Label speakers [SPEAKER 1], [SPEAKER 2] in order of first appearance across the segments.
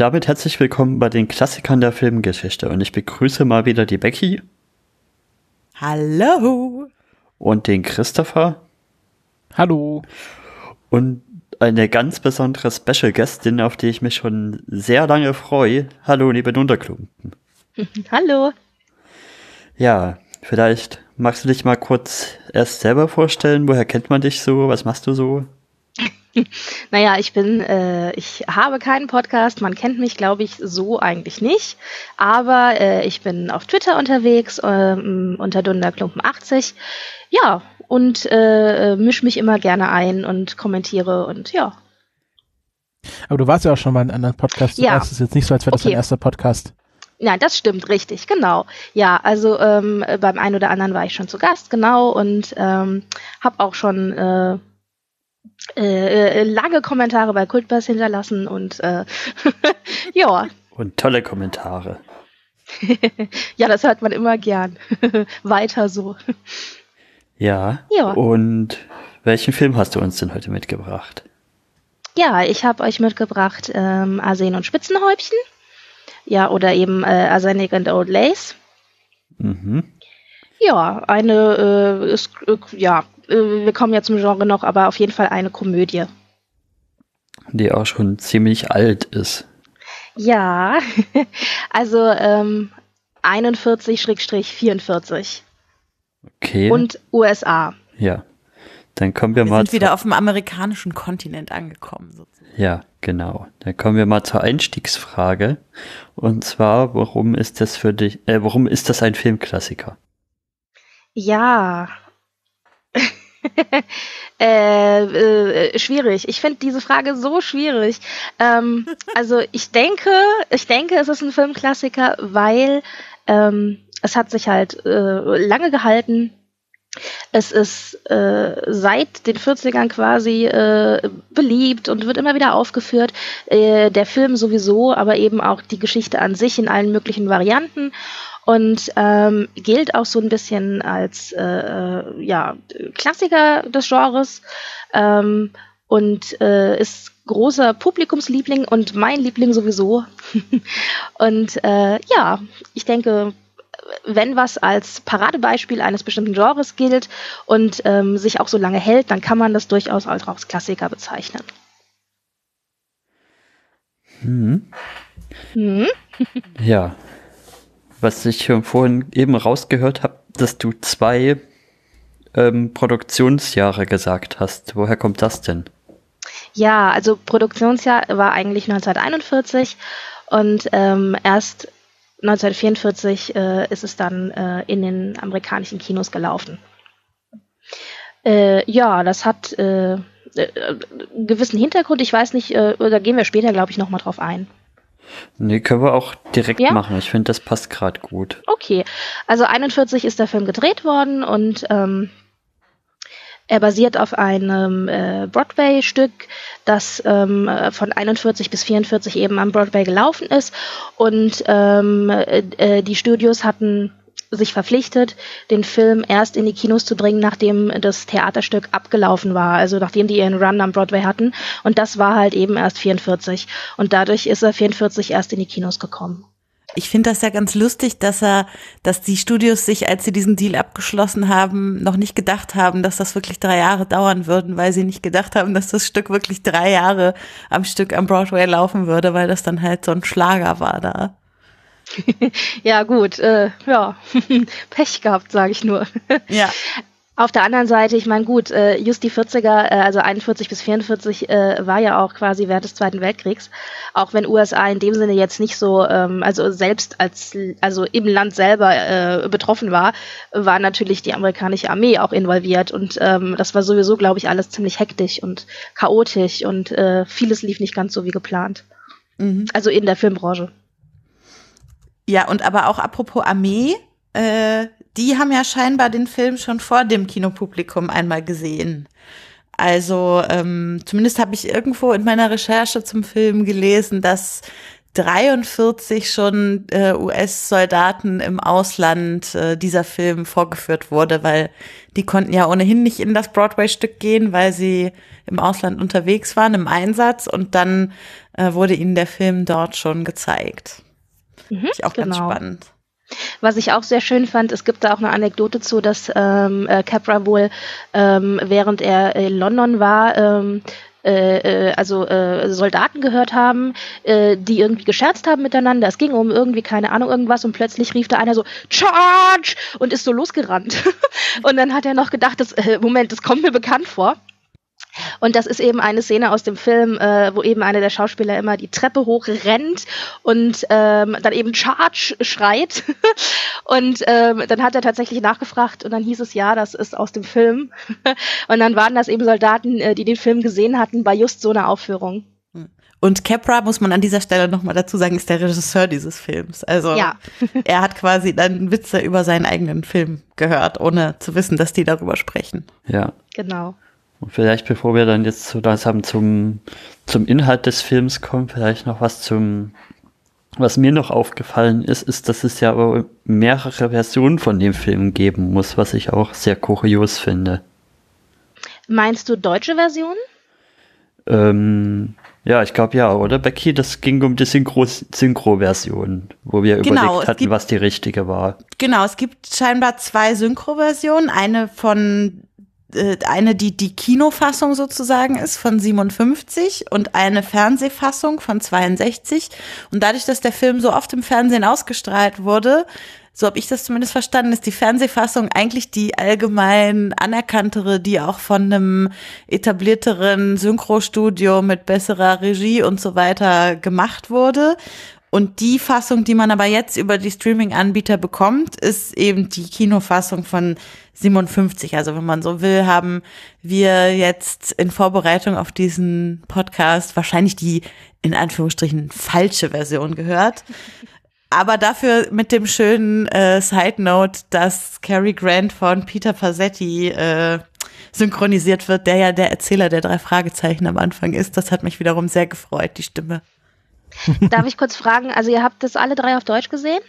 [SPEAKER 1] Und damit herzlich willkommen bei den Klassikern der Filmgeschichte. Und ich begrüße mal wieder die Becky.
[SPEAKER 2] Hallo.
[SPEAKER 1] Und den Christopher.
[SPEAKER 3] Hallo.
[SPEAKER 1] Und eine ganz besondere Special Guestin, auf die ich mich schon sehr lange freue. Hallo, liebe Unterklumpen.
[SPEAKER 4] Hallo.
[SPEAKER 1] Ja, vielleicht magst du dich mal kurz erst selber vorstellen. Woher kennt man dich so? Was machst du so?
[SPEAKER 4] naja, ich bin, äh, ich habe keinen Podcast, man kennt mich, glaube ich, so eigentlich nicht. Aber äh, ich bin auf Twitter unterwegs, ähm, unter Dunderklumpen80. Ja, und äh, mische mich immer gerne ein und kommentiere und ja.
[SPEAKER 3] Aber du warst ja auch schon mal in einem anderen Podcast.
[SPEAKER 4] Ja.
[SPEAKER 3] Es ist jetzt nicht so, als wäre das
[SPEAKER 4] Okay.
[SPEAKER 3] dein erster Podcast.
[SPEAKER 4] Nein, das stimmt, richtig, genau. Ja, also ähm, beim einen oder anderen war ich schon zu Gast, genau, und ähm, habe auch schon äh, äh, lange Kommentare bei Kultbass hinterlassen und äh, ja,
[SPEAKER 1] Und tolle Kommentare.
[SPEAKER 4] ja, das hört man immer gern. Weiter so.
[SPEAKER 1] Ja.
[SPEAKER 4] Ja.
[SPEAKER 1] Und welchen Film hast du uns denn heute mitgebracht?
[SPEAKER 4] Ja, ich habe euch mitgebracht ähm, Arsen und Spitzenhäubchen. Ja, oder eben äh, Arsenic and Old Lace.
[SPEAKER 1] Mhm.
[SPEAKER 4] Ja, eine, äh, ist, äh, ja, wir kommen ja zum Genre noch, aber auf jeden Fall eine Komödie.
[SPEAKER 1] Die auch schon ziemlich alt ist.
[SPEAKER 4] Ja, also ähm, 41-44
[SPEAKER 1] Okay.
[SPEAKER 4] und USA.
[SPEAKER 1] ja. Dann kommen wir,
[SPEAKER 2] Wir
[SPEAKER 1] mal
[SPEAKER 2] sind
[SPEAKER 1] zu,
[SPEAKER 2] wieder auf dem amerikanischen Kontinent angekommen. sozusagen.
[SPEAKER 1] Ja, genau. Dann kommen wir mal zur Einstiegsfrage. Und zwar, warum ist das für dich, äh, warum ist das ein Filmklassiker?
[SPEAKER 4] Ja. äh, äh, schwierig. Ich finde diese Frage so schwierig. Ähm, also ich denke, ich denke, es ist ein Filmklassiker, weil ähm, es hat sich halt äh, lange gehalten. Es ist äh, seit den 40ern quasi äh, beliebt und wird immer wieder aufgeführt. Äh, der Film sowieso, aber eben auch die Geschichte an sich in allen möglichen Varianten und ähm, gilt auch so ein bisschen als äh, äh, ja, Klassiker des Genres ähm, und äh, ist großer Publikumsliebling und mein Liebling sowieso. und äh, ja, ich denke, wenn was als Paradebeispiel eines bestimmten Genres gilt und ähm, sich auch so lange hält, dann kann man das durchaus als als Klassiker bezeichnen.
[SPEAKER 1] Hm.
[SPEAKER 4] Hm?
[SPEAKER 1] Ja. Was ich schon vorhin eben rausgehört habe, dass du zwei ähm, Produktionsjahre gesagt hast. Woher kommt das denn?
[SPEAKER 4] Ja, also Produktionsjahr war eigentlich 1941 und ähm, erst 1944 äh, ist es dann äh, in den amerikanischen Kinos gelaufen. Äh, ja, das hat äh, äh, einen gewissen Hintergrund. Ich weiß nicht, äh, da gehen wir später, glaube ich, nochmal drauf ein.
[SPEAKER 1] Nee, können wir auch direkt
[SPEAKER 4] Ja?
[SPEAKER 1] machen. Ich finde, das passt gerade gut.
[SPEAKER 4] Okay, also 41 ist der Film gedreht worden und ähm, er basiert auf einem äh, Broadway-Stück, das ähm, äh, von 41 bis 44 eben am Broadway gelaufen ist. Und ähm, äh, äh, die Studios hatten sich verpflichtet, den Film erst in die Kinos zu bringen, nachdem das Theaterstück abgelaufen war, also nachdem die ihren Run am Broadway hatten. Und das war halt eben erst 44. Und dadurch ist er 44 erst in die Kinos gekommen.
[SPEAKER 2] Ich finde das ja ganz lustig, dass er, dass die Studios sich, als sie diesen Deal abgeschlossen haben, noch nicht gedacht haben, dass das wirklich drei Jahre dauern würden, weil sie nicht gedacht haben, dass das Stück wirklich drei Jahre am Stück am Broadway laufen würde, weil das dann halt so ein Schlager war da.
[SPEAKER 4] Ja, gut, äh, ja, Pech gehabt, sage ich nur.
[SPEAKER 2] Ja.
[SPEAKER 4] Auf der anderen Seite, ich meine, gut, äh, just die 40er, äh, also 41 bis 44, äh, war ja auch quasi während des Zweiten Weltkriegs. Auch wenn USA in dem Sinne jetzt nicht so, ähm, also selbst als, also im Land selber äh, betroffen war, war natürlich die amerikanische Armee auch involviert. Und ähm, das war sowieso, glaube ich, alles ziemlich hektisch und chaotisch und äh, vieles lief nicht ganz so wie geplant.
[SPEAKER 2] Mhm.
[SPEAKER 4] Also in der Filmbranche.
[SPEAKER 2] Ja, und aber auch apropos Armee, äh, die haben ja scheinbar den Film schon vor dem Kinopublikum einmal gesehen. Also ähm, zumindest habe ich irgendwo in meiner Recherche zum Film gelesen, dass 43 schon äh, US-Soldaten im Ausland äh, dieser Film vorgeführt wurde, weil die konnten ja ohnehin nicht in das Broadway-Stück gehen, weil sie im Ausland unterwegs waren, im Einsatz und dann äh, wurde ihnen der Film dort schon gezeigt.
[SPEAKER 4] Mhm,
[SPEAKER 2] ich auch
[SPEAKER 4] genau.
[SPEAKER 2] ganz spannend.
[SPEAKER 4] Was ich auch sehr schön fand, es gibt da auch eine Anekdote zu, dass ähm, äh, Capra wohl, ähm, während er in London war, ähm, äh, äh, also äh, Soldaten gehört haben, äh, die irgendwie gescherzt haben miteinander. Es ging um irgendwie, keine Ahnung, irgendwas und plötzlich rief da einer so, Charge! und ist so losgerannt. und dann hat er noch gedacht, das, äh, Moment, das kommt mir bekannt vor. Und das ist eben eine Szene aus dem Film, äh, wo eben einer der Schauspieler immer die Treppe hoch rennt und ähm, dann eben Charge schreit. und ähm, dann hat er tatsächlich nachgefragt und dann hieß es ja, das ist aus dem Film. und dann waren das eben Soldaten, äh, die den Film gesehen hatten, bei just so einer Aufführung.
[SPEAKER 2] Und Capra, muss man an dieser Stelle nochmal dazu sagen, ist der Regisseur dieses Films. Also
[SPEAKER 4] Ja.
[SPEAKER 2] er hat quasi dann Witze über seinen eigenen Film gehört, ohne zu wissen, dass die darüber sprechen.
[SPEAKER 1] Ja.
[SPEAKER 4] Genau.
[SPEAKER 1] Und vielleicht, bevor wir dann jetzt so langsam zum, zum Inhalt des Films kommen, vielleicht noch was zum, was mir noch aufgefallen ist, ist, dass es ja aber mehrere Versionen von dem Film geben muss, was ich auch sehr kurios finde.
[SPEAKER 4] Meinst du deutsche Version?
[SPEAKER 1] Ähm, ja, ich glaube ja, oder Becky? Das ging um die Synchro- Synchro-Version, wo wir
[SPEAKER 2] Genau,
[SPEAKER 1] überlegt hatten,
[SPEAKER 2] gibt-
[SPEAKER 1] was die richtige war.
[SPEAKER 2] Genau, es gibt scheinbar zwei Synchro-Versionen. Eine von, eine, die die Kinofassung sozusagen ist von 57 und eine Fernsehfassung von 62. Und dadurch, dass der Film so oft im Fernsehen ausgestrahlt wurde, so habe ich das zumindest verstanden, ist die Fernsehfassung eigentlich die allgemein anerkanntere, die auch von einem etablierteren Synchrostudio mit besserer Regie und so weiter gemacht wurde. Und die Fassung, die man aber jetzt über die Streaming-Anbieter bekommt, ist eben die Kinofassung von 57. Also wenn man so will, haben wir jetzt in Vorbereitung auf diesen Podcast wahrscheinlich die in Anführungsstrichen falsche Version gehört. Aber dafür mit dem schönen äh, Side Note, dass Cary Grant von Peter Pasetti äh, synchronisiert wird, der ja der Erzähler der drei Fragezeichen am Anfang ist. Das hat mich wiederum sehr gefreut, die Stimme.
[SPEAKER 4] Darf ich kurz fragen, also ihr habt das alle drei auf Deutsch gesehen?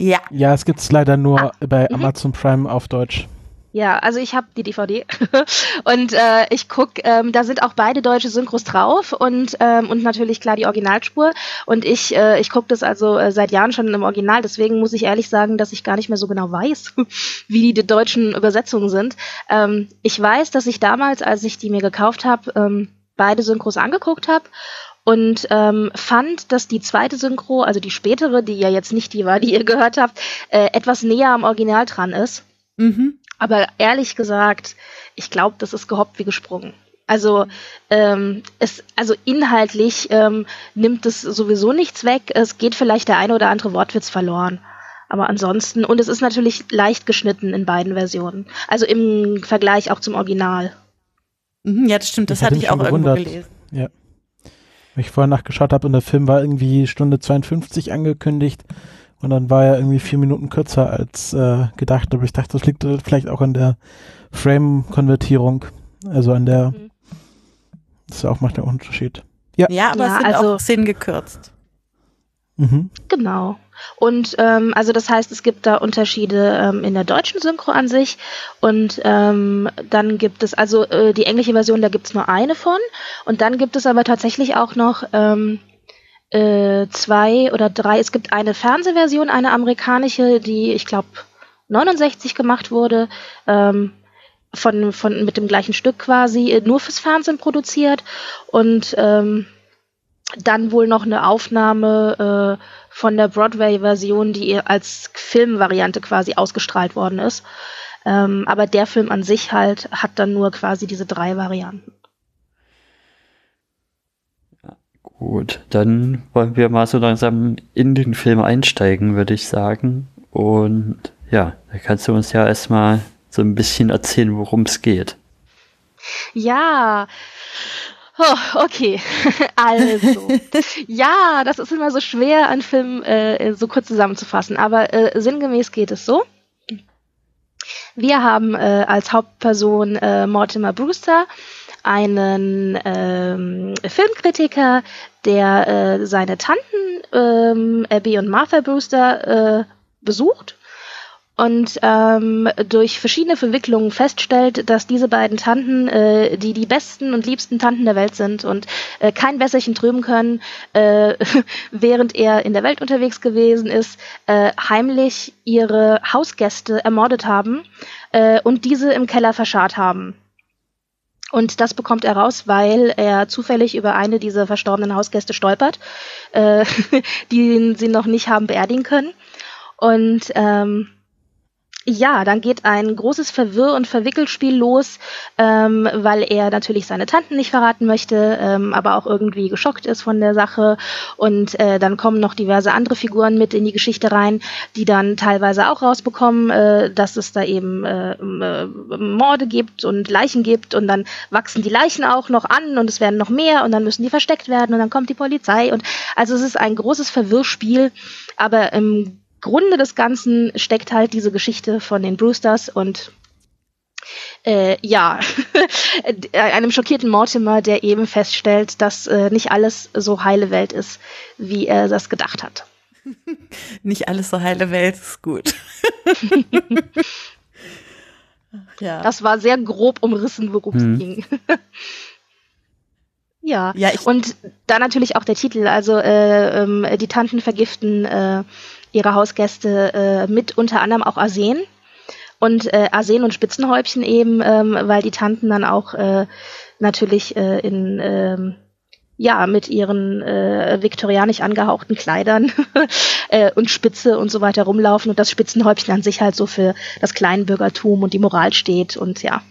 [SPEAKER 2] Ja,
[SPEAKER 3] Ja, es gibt's leider nur
[SPEAKER 4] Ah,
[SPEAKER 3] bei
[SPEAKER 4] mhm.
[SPEAKER 3] Amazon Prime auf Deutsch.
[SPEAKER 4] Ja, also ich habe die DVD und äh, ich guck, ähm, da sind auch beide deutsche Synchros drauf und ähm, und natürlich klar die Originalspur und ich äh, ich gucke das also äh, seit Jahren schon im Original, deswegen muss ich ehrlich sagen, dass ich gar nicht mehr so genau weiß, wie die, die deutschen Übersetzungen sind. Ähm, ich weiß, dass ich damals, als ich die mir gekauft habe, ähm, beide Synchros angeguckt habe und ähm, fand, dass die zweite Synchro, also die spätere, die ja jetzt nicht die war, die ihr gehört habt, äh, etwas näher am Original dran ist.
[SPEAKER 2] mhm.
[SPEAKER 4] Aber ehrlich gesagt, ich glaube, das ist gehoppt wie gesprungen. Also ähm, es, also inhaltlich ähm, nimmt es sowieso nichts weg. Es geht vielleicht der eine oder andere Wortwitz verloren. Aber ansonsten, und es ist natürlich leicht geschnitten in beiden Versionen. Also im Vergleich auch zum Original.
[SPEAKER 2] Mhm, ja, das stimmt, das
[SPEAKER 3] Ich hatte
[SPEAKER 2] ich auch
[SPEAKER 3] schon
[SPEAKER 2] irgendwo
[SPEAKER 3] gewundert.
[SPEAKER 2] gelesen.
[SPEAKER 3] Ja. Weil ich vorher nachgeschaut habe und der Film war irgendwie Stunde 52 angekündigt und dann war er irgendwie vier Minuten kürzer als äh, gedacht. Aber ich dachte, das liegt vielleicht auch an der Frame-Konvertierung. Also an der,
[SPEAKER 4] Mhm.
[SPEAKER 3] das auch macht der Unterschied.
[SPEAKER 2] Ja, aber
[SPEAKER 4] Ja,
[SPEAKER 2] es sind
[SPEAKER 4] also-
[SPEAKER 2] auch Szenen gekürzt.
[SPEAKER 3] Mhm.
[SPEAKER 4] Genau. Und ähm, also das heißt, es gibt da Unterschiede ähm, in der deutschen Synchro an sich und ähm, dann gibt es also äh, die englische Version, da gibt es nur eine von und dann gibt es aber tatsächlich auch noch ähm, äh, zwei oder drei. Es gibt eine Fernsehversion, eine amerikanische, die ich glaube 69 gemacht wurde. Ähm, von, von mit dem gleichen Stück quasi äh, nur fürs Fernsehen produziert und ähm, dann wohl noch eine Aufnahme äh, von der Broadway-Version, die als Filmvariante quasi ausgestrahlt worden ist. Ähm, aber der Film an sich halt hat dann nur quasi diese drei Varianten.
[SPEAKER 1] Gut, dann wollen wir mal so langsam in den Film einsteigen, würde ich sagen. Und ja, da kannst du uns ja erstmal so ein bisschen erzählen, worum es geht.
[SPEAKER 4] Ja. Oh, okay, also. ja, das ist immer so schwer, einen Film äh, so kurz zusammenzufassen, aber äh, sinngemäß geht es so. Wir haben äh, als Hauptperson äh, Mortimer Brewster, einen ähm, Filmkritiker, der äh, seine Tanten ähm, Abby und Martha Brewster äh, besucht und ähm, durch verschiedene Verwicklungen feststellt, dass diese beiden Tanten, äh, die die besten und liebsten Tanten der Welt sind und äh, kein Wässerchen trüben können, äh, während er in der Welt unterwegs gewesen ist, äh, heimlich ihre Hausgäste ermordet haben äh, und diese im Keller verscharrt haben. Und das bekommt er raus, weil er zufällig über eine dieser verstorbenen Hausgäste stolpert, äh, die sie noch nicht haben beerdigen können. Und ähm, ja, dann geht ein großes Verwirr- und Verwickelspiel los, ähm, weil er natürlich seine Tanten nicht verraten möchte, ähm, aber auch irgendwie geschockt ist von der Sache. Und äh, dann kommen noch diverse andere Figuren mit in die Geschichte rein, die dann teilweise auch rausbekommen, äh, dass es da eben äh, äh, Morde gibt und Leichen gibt und dann wachsen die Leichen auch noch an und es werden noch mehr und dann müssen die versteckt werden und dann kommt die Polizei und also es ist ein großes Verwirrspiel, aber im Grunde des Ganzen steckt halt diese Geschichte von den Brewsters und äh, ja, einem schockierten Mortimer, der eben feststellt, dass äh, nicht alles so heile Welt ist, wie er das gedacht hat.
[SPEAKER 2] nicht alles so heile Welt ist gut.
[SPEAKER 4] ja. Das war sehr grob umrissen, worum es hm. ging. ja, ja und da natürlich auch der Titel, also äh, ähm, die Tanten vergiften äh, ihre Hausgäste äh, mit unter anderem auch Arsen und äh, Arsen und Spitzenhäubchen eben, ähm, weil die Tanten dann auch äh, natürlich äh, in ähm, ja mit ihren äh, viktorianisch angehauchten Kleidern äh, und Spitze und so weiter rumlaufen und das Spitzenhäubchen an sich halt so für das Kleinbürgertum und die Moral steht und ja.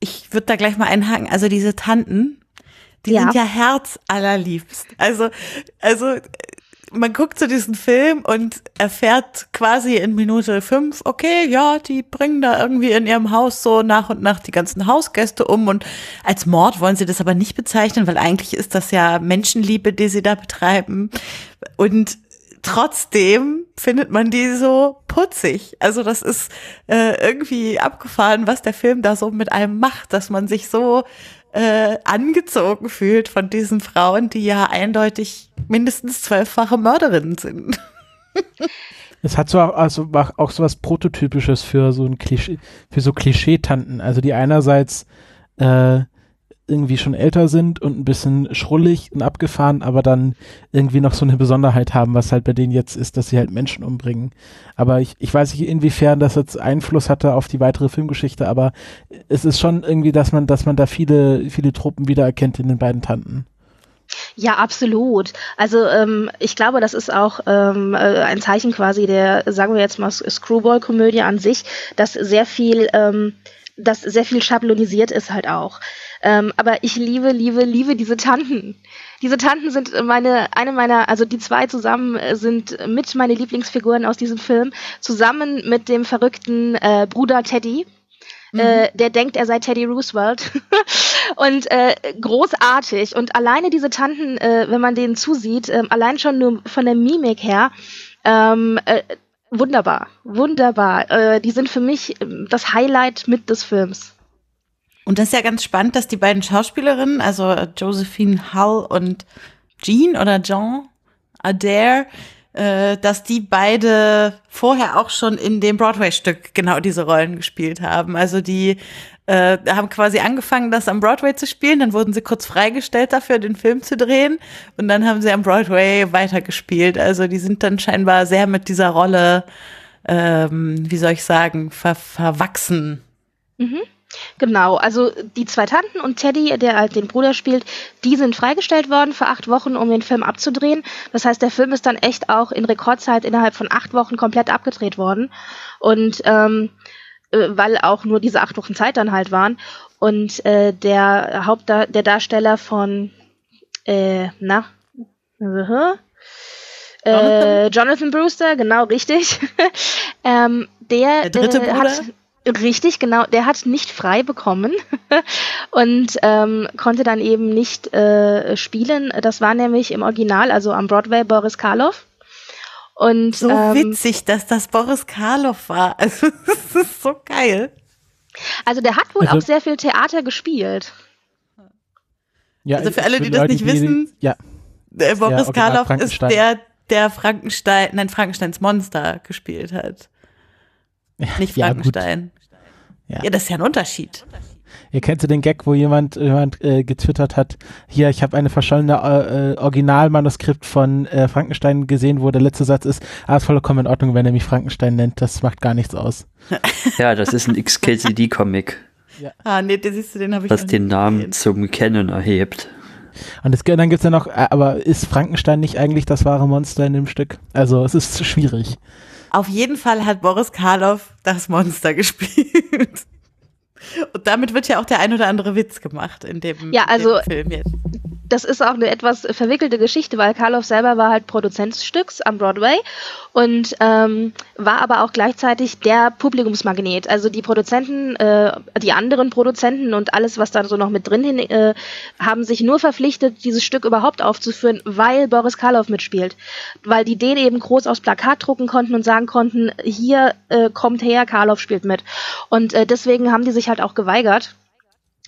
[SPEAKER 2] Ich würde da gleich mal einhaken. Also diese Tanten, die ja. sind ja herzallerliebst. Also, also man guckt zu diesem Film und erfährt quasi in Minute fünf, okay, ja, die bringen da irgendwie in ihrem Haus so nach und nach die ganzen Hausgäste um und als Mord wollen sie das aber nicht bezeichnen, weil eigentlich ist das ja Menschenliebe, die sie da betreiben und trotzdem findet man die so putzig. Also das ist äh, irgendwie abgefahren, was der Film da so mit einem macht, dass man sich so äh, angezogen fühlt von diesen Frauen, die ja eindeutig mindestens zwölffache Mörderinnen sind.
[SPEAKER 3] Es hat so also auch so was Prototypisches für so ein Klischee, für so Klischeetanten. Also die einerseits äh, irgendwie schon älter sind und ein bisschen schrullig und abgefahren, aber dann irgendwie noch so eine Besonderheit haben, was halt bei denen jetzt ist, dass sie halt Menschen umbringen. Aber ich, ich weiß nicht, inwiefern das jetzt Einfluss hatte auf die weitere Filmgeschichte, aber es ist schon irgendwie, dass man, dass man da viele, viele Truppen wiedererkennt in den beiden Tanten.
[SPEAKER 4] Ja, absolut. Also ähm, ich glaube, das ist auch ähm, äh, ein Zeichen quasi der, sagen wir jetzt mal, Screwball-Komödie an sich, dass sehr viel, ähm, dass sehr viel schablonisiert ist halt auch. Ähm, aber ich liebe, liebe, liebe diese Tanten. Diese Tanten sind meine, eine meiner, also die zwei zusammen äh, sind mit meine Lieblingsfiguren aus diesem Film, zusammen mit dem verrückten äh, Bruder Teddy. Mhm. Äh, der denkt, er sei Teddy Roosevelt. und äh, großartig. Und alleine diese Tanten, äh, wenn man denen zusieht, äh, allein schon nur von der Mimik her, ähm, äh, wunderbar, wunderbar. Äh, die sind für mich ähm, das Highlight mit des Films.
[SPEAKER 2] Und das ist ja ganz spannend, dass die beiden Schauspielerinnen, also Josephine Hull und Jean oder Jean Adair, äh, dass die beide vorher auch schon in dem Broadway-Stück genau diese Rollen gespielt haben. Also die äh, haben quasi angefangen, das am Broadway zu spielen, dann wurden sie kurz freigestellt dafür, den Film zu drehen und dann haben sie am Broadway weitergespielt. Also die sind dann scheinbar sehr mit dieser Rolle, ähm, wie soll ich sagen, ver verwachsen.
[SPEAKER 4] Mhm. Genau, also die zwei Tanten und Teddy, der halt den Bruder spielt, die sind freigestellt worden für acht Wochen, um den Film abzudrehen. Das heißt, der Film ist dann echt auch in Rekordzeit innerhalb von acht Wochen komplett abgedreht worden. Und ähm, äh, weil auch nur diese acht Wochen Zeit dann halt waren. Und äh, der Hauptda der Darsteller von äh, na, äh, Jonathan Brewster, genau richtig. ähm, der,
[SPEAKER 2] der dritte äh, Bruder?
[SPEAKER 4] hat Richtig, genau. Der hat nicht frei bekommen und ähm, konnte dann eben nicht äh, spielen. Das war nämlich im Original, also am Broadway, Boris Karloff. Und,
[SPEAKER 2] so ähm, witzig, dass das Boris Karloff war. Also, das ist so geil.
[SPEAKER 4] Also der hat wohl also, auch sehr viel Theater gespielt.
[SPEAKER 3] Ja,
[SPEAKER 2] also für alle, die das
[SPEAKER 3] Leute,
[SPEAKER 2] nicht
[SPEAKER 3] die-
[SPEAKER 2] wissen,
[SPEAKER 3] Ja,
[SPEAKER 2] der Boris
[SPEAKER 3] Original
[SPEAKER 2] Karloff ist der, der Frankenstein, nein, Frankensteins Monster gespielt hat. Nicht
[SPEAKER 3] ja.
[SPEAKER 2] Frankenstein.
[SPEAKER 3] Ja.
[SPEAKER 2] Ja. das ist ja ein Unterschied.
[SPEAKER 3] Ihr kennt ja den Gag, wo jemand, jemand äh, getwittert hat, hier, ich habe eine verschollene äh, Originalmanuskript von äh, Frankenstein gesehen, wo der letzte Satz ist, ah, ist vollkommen in Ordnung, wenn er mich Frankenstein nennt, das macht gar nichts aus.
[SPEAKER 1] Ja, das ist ein XKCD-Comic,
[SPEAKER 2] Ah, nee, den siehst du, den habe ich
[SPEAKER 1] was den Namen
[SPEAKER 2] gesehen.
[SPEAKER 1] zum Kennen erhebt.
[SPEAKER 3] Und es, dann gibt's ja noch, äh, aber ist Frankenstein nicht eigentlich das wahre Monster in dem Stück? Also es ist schwierig.
[SPEAKER 2] Auf jeden Fall hat Boris Karloff das Monster gespielt. Und damit wird ja auch der ein oder andere Witz gemacht in dem,
[SPEAKER 4] Ja, also-
[SPEAKER 2] dem Film jetzt.
[SPEAKER 4] das ist auch eine etwas verwickelte Geschichte, weil Karloff selber war halt Produzent des Stücks am Broadway und ähm, war aber auch gleichzeitig der Publikumsmagnet. Also die Produzenten, äh, die anderen Produzenten und alles, was da so noch mit drin hin, äh, haben sich nur verpflichtet, dieses Stück überhaupt aufzuführen, weil Boris Karloff mitspielt. Weil die den eben groß aufs Plakat drucken konnten und sagen konnten, hier äh, kommt her, Karloff spielt mit. Und äh, deswegen haben die sich halt auch geweigert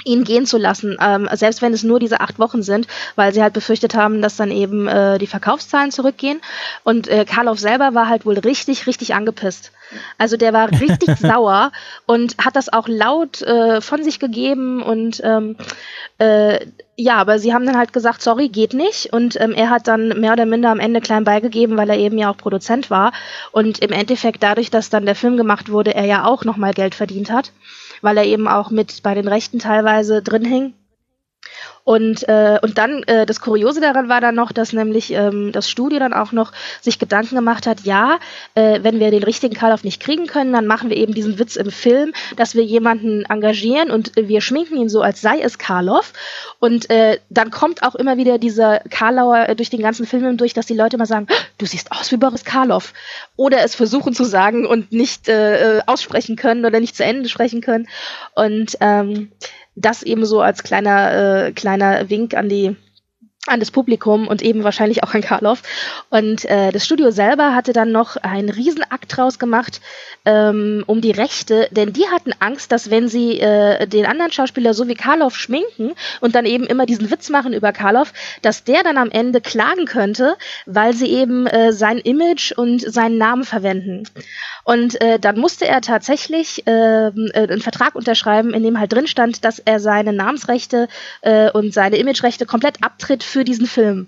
[SPEAKER 4] ihn gehen zu lassen, ähm, selbst wenn es nur diese acht Wochen sind, weil sie halt befürchtet haben, dass dann eben äh, die Verkaufszahlen zurückgehen. Und äh, Karloff selber war halt wohl richtig, richtig angepisst. Also der war richtig sauer und hat das auch laut äh, von sich gegeben und ähm, äh, ja, aber sie haben dann halt gesagt, sorry, geht nicht. Und ähm, er hat dann mehr oder minder am Ende klein beigegeben, weil er eben ja auch Produzent war. Und im Endeffekt dadurch, dass dann der Film gemacht wurde, er ja auch nochmal Geld verdient hat, weil er eben auch mit bei den Rechten teilweise drin hing. Und, äh, und dann, äh, das Kuriose daran war dann noch, dass nämlich ähm, das Studio dann auch noch sich Gedanken gemacht hat, ja, äh, wenn wir den richtigen Karloff nicht kriegen können, dann machen wir eben diesen Witz im Film, dass wir jemanden engagieren und wir schminken ihn so, als sei es Karloff. Und äh, dann kommt auch immer wieder dieser Karlauer äh, durch den ganzen Film hindurch, dass die Leute mal sagen, du siehst aus wie Boris Karloff. Oder es versuchen zu sagen und nicht äh, äh, aussprechen können oder nicht zu Ende sprechen können. Und ähm, das eben so als kleiner, äh, kleiner Wink an die an das Publikum und eben wahrscheinlich auch an Karloff. Und äh, das Studio selber hatte dann noch einen Riesenakt draus gemacht ähm, um die Rechte, denn die hatten Angst, dass wenn sie äh, den anderen Schauspieler so wie Karloff schminken und dann eben immer diesen Witz machen über Karloff, dass der dann am Ende klagen könnte, weil sie eben äh, sein Image und seinen Namen verwenden. Und äh, dann musste er tatsächlich äh, äh, einen Vertrag unterschreiben, in dem halt drin stand, dass er seine Namensrechte äh, und seine Imagerechte komplett abtritt für diesen Film.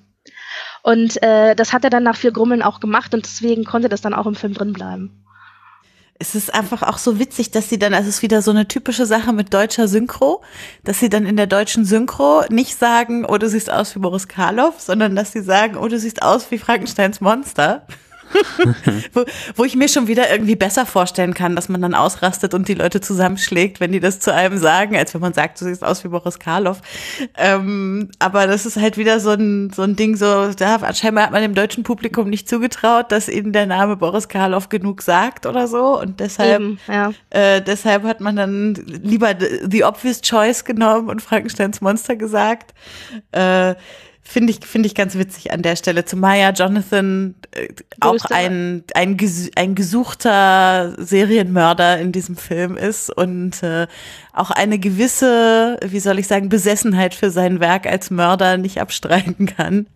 [SPEAKER 4] Und äh, das hat er dann nach viel Grummeln auch gemacht und deswegen konnte das dann auch im Film drin bleiben.
[SPEAKER 2] Es ist einfach auch so witzig, dass sie dann, also es ist wieder so eine typische Sache mit deutscher Synchro, dass sie dann in der deutschen Synchro nicht sagen, oh, du siehst aus wie Boris Karloff, sondern dass sie sagen, oh, du siehst aus wie Frankensteins Monster. Wo, wo ich mir schon wieder irgendwie besser vorstellen kann, dass man dann ausrastet und die Leute zusammenschlägt, wenn die das zu einem sagen, als wenn man sagt, du siehst aus wie Boris Karloff. Ähm, aber das ist halt wieder so ein, so ein Ding, so, da scheinbar hat man dem deutschen Publikum nicht zugetraut, dass ihnen der Name Boris Karloff genug sagt oder so. Und deshalb,
[SPEAKER 4] Eben, ja.
[SPEAKER 2] äh, deshalb hat man dann lieber the, the obvious choice genommen und Frankensteins Monster gesagt. Äh, Finde ich, finde ich ganz witzig an der Stelle. Zumal ja Jonathan äh, auch ein, ein, ein gesuchter Serienmörder in diesem Film ist und äh, auch eine gewisse, wie soll ich sagen, Besessenheit für sein Werk als Mörder nicht abstreiten kann.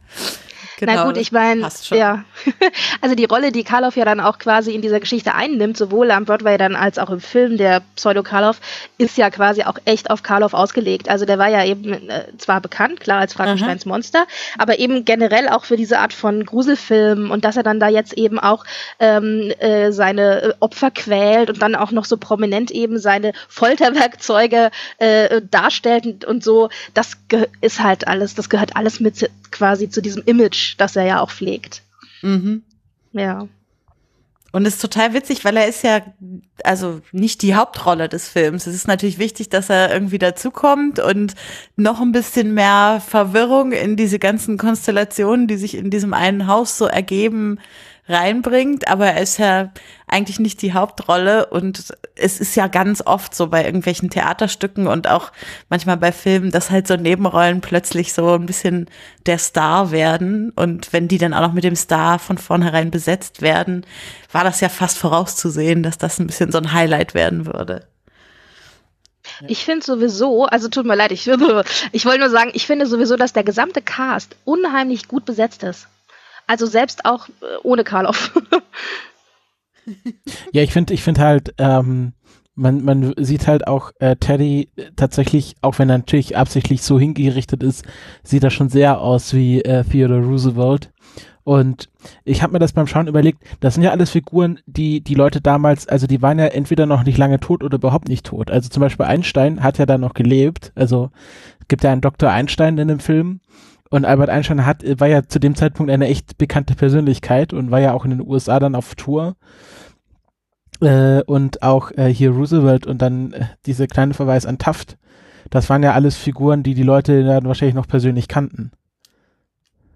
[SPEAKER 4] Na gut, ich meine,
[SPEAKER 2] Genau,
[SPEAKER 4] ja. Also die Rolle, die Karloff ja dann auch quasi in dieser Geschichte einnimmt, sowohl am Broadway dann als auch im Film, der Pseudo Karloff, ist ja quasi auch echt auf Karloff ausgelegt. Also der war ja eben äh, zwar bekannt, klar als Frankensteins Monster, aber eben generell auch für diese Art von Gruselfilm und dass er dann da jetzt eben auch ähm, äh, seine äh, Opfer quält und dann auch noch so prominent eben seine Folterwerkzeuge äh, darstellt und, und so, das ist halt alles, das gehört alles mit quasi zu diesem Image, das er ja auch pflegt.
[SPEAKER 2] Mhm.
[SPEAKER 4] Ja.
[SPEAKER 2] Und es ist total witzig, weil er ist ja also nicht die Hauptrolle des Films. Es ist natürlich wichtig, dass er irgendwie dazukommt und noch ein bisschen mehr Verwirrung in diese ganzen Konstellationen, die sich in diesem einen Haus so ergeben, reinbringt. Aber er ist ja eigentlich nicht die Hauptrolle und es ist ja ganz oft so bei irgendwelchen Theaterstücken und auch manchmal bei Filmen, dass halt so Nebenrollen plötzlich so ein bisschen der Star werden. Und wenn die dann auch noch mit dem Star von vornherein besetzt werden, war das ja fast vorauszusehen, dass das ein bisschen so ein Highlight werden würde.
[SPEAKER 4] Ich finde sowieso, also tut mir leid, ich, ich wollte nur sagen, ich finde sowieso, dass der gesamte Cast unheimlich gut besetzt ist. Also selbst auch äh, ohne Karloff.
[SPEAKER 3] ja, ich finde, ich finde halt, ähm, man, man sieht halt auch äh, Teddy tatsächlich, auch wenn er natürlich absichtlich so hingerichtet ist, sieht er schon sehr aus wie äh, Theodore Roosevelt. Und ich habe mir das beim Schauen überlegt, das sind ja alles Figuren, die die Leute damals, also die waren ja entweder noch nicht lange tot oder überhaupt nicht tot. Also zum Beispiel Einstein hat ja da noch gelebt. Also gibt ja einen Dr. Einstein in dem Film. Und Albert Einstein hat, war ja zu dem Zeitpunkt eine echt bekannte Persönlichkeit und war ja auch in den USA dann auf Tour. Äh, und auch äh, hier Roosevelt und dann äh, diese kleine Verweis an Taft. Das waren ja alles Figuren, die die Leute dann wahrscheinlich noch persönlich kannten.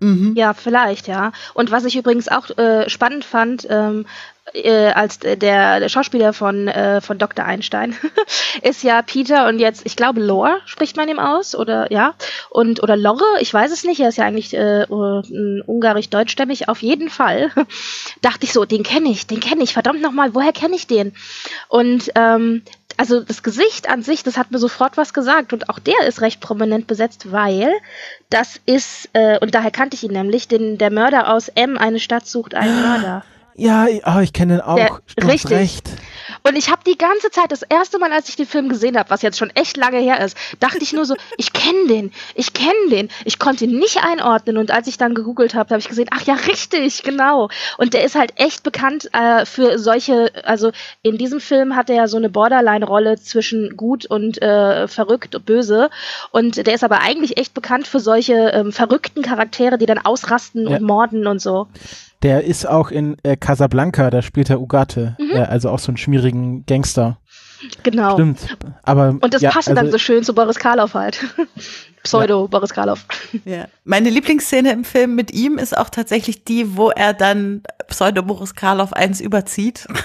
[SPEAKER 4] Mhm. Ja, vielleicht, ja. Und was ich übrigens auch äh, spannend fand, ähm, äh, als der, der Schauspieler von, äh, von Dr. Einstein ist ja Peter und jetzt, ich glaube, Lore spricht man ihm aus, oder ja, und oder Lorre, ich weiß es nicht, er ist ja eigentlich äh, ungarisch-deutschstämmig, auf jeden Fall. Dachte ich so, den kenne ich, den kenne ich, verdammt nochmal, woher kenne ich den? Und ähm, also das Gesicht an sich, das hat mir sofort was gesagt und auch der ist recht prominent besetzt, weil das ist, äh, und daher kannte ich ihn nämlich, den, der Mörder aus M, eine Stadt sucht einen Mörder.
[SPEAKER 3] Ja, oh, ich kenne den auch.
[SPEAKER 4] Der, richtig. Recht. Und ich habe die ganze Zeit, das erste Mal, als ich den Film gesehen habe, was jetzt schon echt lange her ist, dachte ich nur so, ich kenne den, ich kenne den. Ich konnte ihn nicht einordnen und als ich dann gegoogelt habe, habe ich gesehen, ach ja, richtig, genau. Und der ist halt echt bekannt äh, für solche, also in diesem Film hat er ja so eine Borderline-Rolle zwischen gut und äh, verrückt und böse. Und der ist aber eigentlich echt bekannt für solche ähm, verrückten Charaktere, die dann ausrasten ja. und morden und so.
[SPEAKER 3] Der ist auch in äh, Casablanca, da spielt er Ugarte, mhm. äh, also auch so einen schmierigen Gangster.
[SPEAKER 4] Genau.
[SPEAKER 3] Stimmt. Aber,
[SPEAKER 4] Und das ja, passt also, dann so schön zu Boris Karloff halt. Pseudo ja. Boris Karloff.
[SPEAKER 2] Ja. Meine Lieblingsszene im Film mit ihm ist auch tatsächlich die, wo er dann Pseudo Boris Karloff eins überzieht.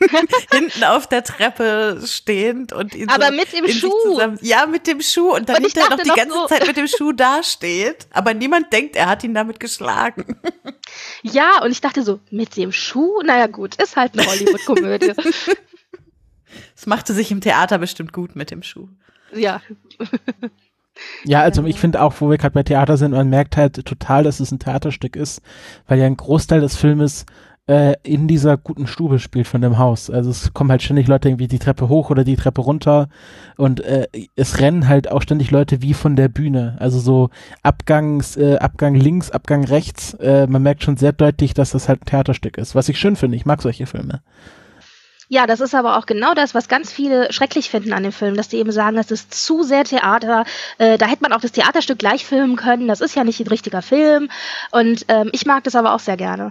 [SPEAKER 2] hinten auf der Treppe stehend und ihn
[SPEAKER 4] aber so mit dem Schuh.
[SPEAKER 2] ja mit dem Schuh. Und dann und hinterher noch die ganze so Zeit mit dem Schuh dasteht. Aber niemand denkt er hat ihn damit geschlagen.
[SPEAKER 4] Ja und ich dachte so mit dem Schuh? Naja gut ist halt eine Hollywood Komödie
[SPEAKER 2] es machte sich im Theater bestimmt gut mit dem Schuh.
[SPEAKER 4] Ja.
[SPEAKER 3] Ja, also ich finde auch, wo wir gerade bei Theater sind, man merkt halt total, dass es ein Theaterstück ist, weil ja ein Großteil des Filmes äh, in dieser guten Stube spielt von dem Haus. Also es kommen halt ständig Leute irgendwie die Treppe hoch oder die Treppe runter und äh, es rennen halt auch ständig Leute wie von der Bühne. Also so Abgangs, äh, Abgang links, Abgang rechts. Äh, man merkt schon sehr deutlich, dass das halt ein Theaterstück ist, was ich schön finde. Ich mag solche Filme.
[SPEAKER 4] Ja, das ist aber auch genau das, was ganz viele schrecklich finden an dem Film, dass die eben sagen, das ist zu sehr Theater. Äh, da hätte man auch das Theaterstück gleich filmen können. Das ist ja nicht ein richtiger Film. Und ähm, ich mag das aber auch sehr gerne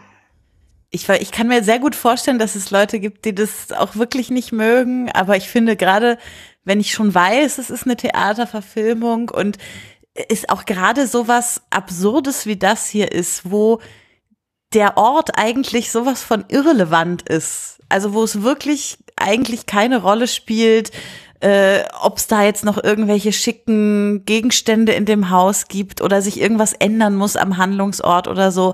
[SPEAKER 2] ich, ich kann mir sehr gut vorstellen, dass es Leute gibt, die das auch wirklich nicht mögen, aber ich finde gerade, wenn ich schon weiß, es ist eine Theaterverfilmung und ist auch gerade sowas Absurdes wie das hier ist, wo der Ort eigentlich sowas von irrelevant ist. Also wo es wirklich eigentlich keine Rolle spielt, äh, ob es da jetzt noch irgendwelche schicken Gegenstände in dem Haus gibt oder sich irgendwas ändern muss am Handlungsort oder so.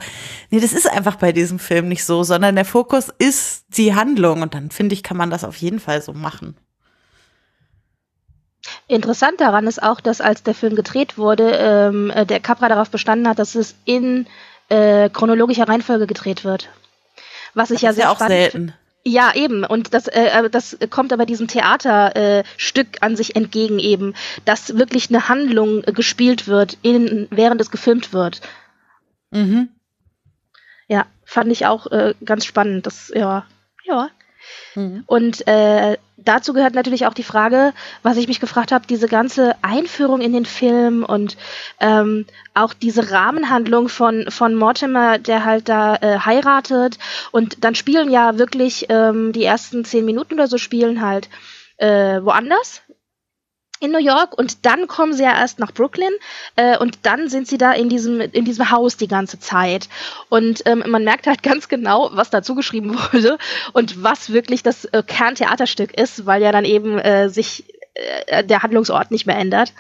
[SPEAKER 2] Nee, das ist einfach bei diesem Film nicht so, sondern der Fokus ist die Handlung und dann finde ich, kann man das auf jeden Fall so machen.
[SPEAKER 4] Interessant daran ist auch, dass als der Film gedreht wurde, ähm, äh, der Capra darauf bestanden hat, dass es in äh, chronologischer Reihenfolge gedreht wird. Was ich das ja sehr
[SPEAKER 2] ja auch selten.
[SPEAKER 4] Ja, eben. Und das, äh, äh, das kommt aber diesem Theaterstück äh, an sich entgegen eben, dass wirklich eine Handlung äh, gespielt wird, in, während es gefilmt wird. Mhm. Ja, fand ich auch äh, ganz spannend. Das, ja, ja. Mhm. Und äh, dazu gehört natürlich auch die Frage, was ich mich gefragt habe, diese ganze Einführung in den Film und ähm, auch diese Rahmenhandlung von, von Mortimer, der halt da äh, heiratet und dann spielen ja wirklich ähm, die ersten zehn Minuten oder so spielen halt äh, woanders in New York und dann kommen sie ja erst nach Brooklyn äh, und dann sind sie da in diesem, in diesem Haus die ganze Zeit. Und ähm, man merkt halt ganz genau, was dazu geschrieben wurde und was wirklich das äh, Kerntheaterstück ist, weil ja dann eben äh, sich äh, der Handlungsort nicht mehr ändert.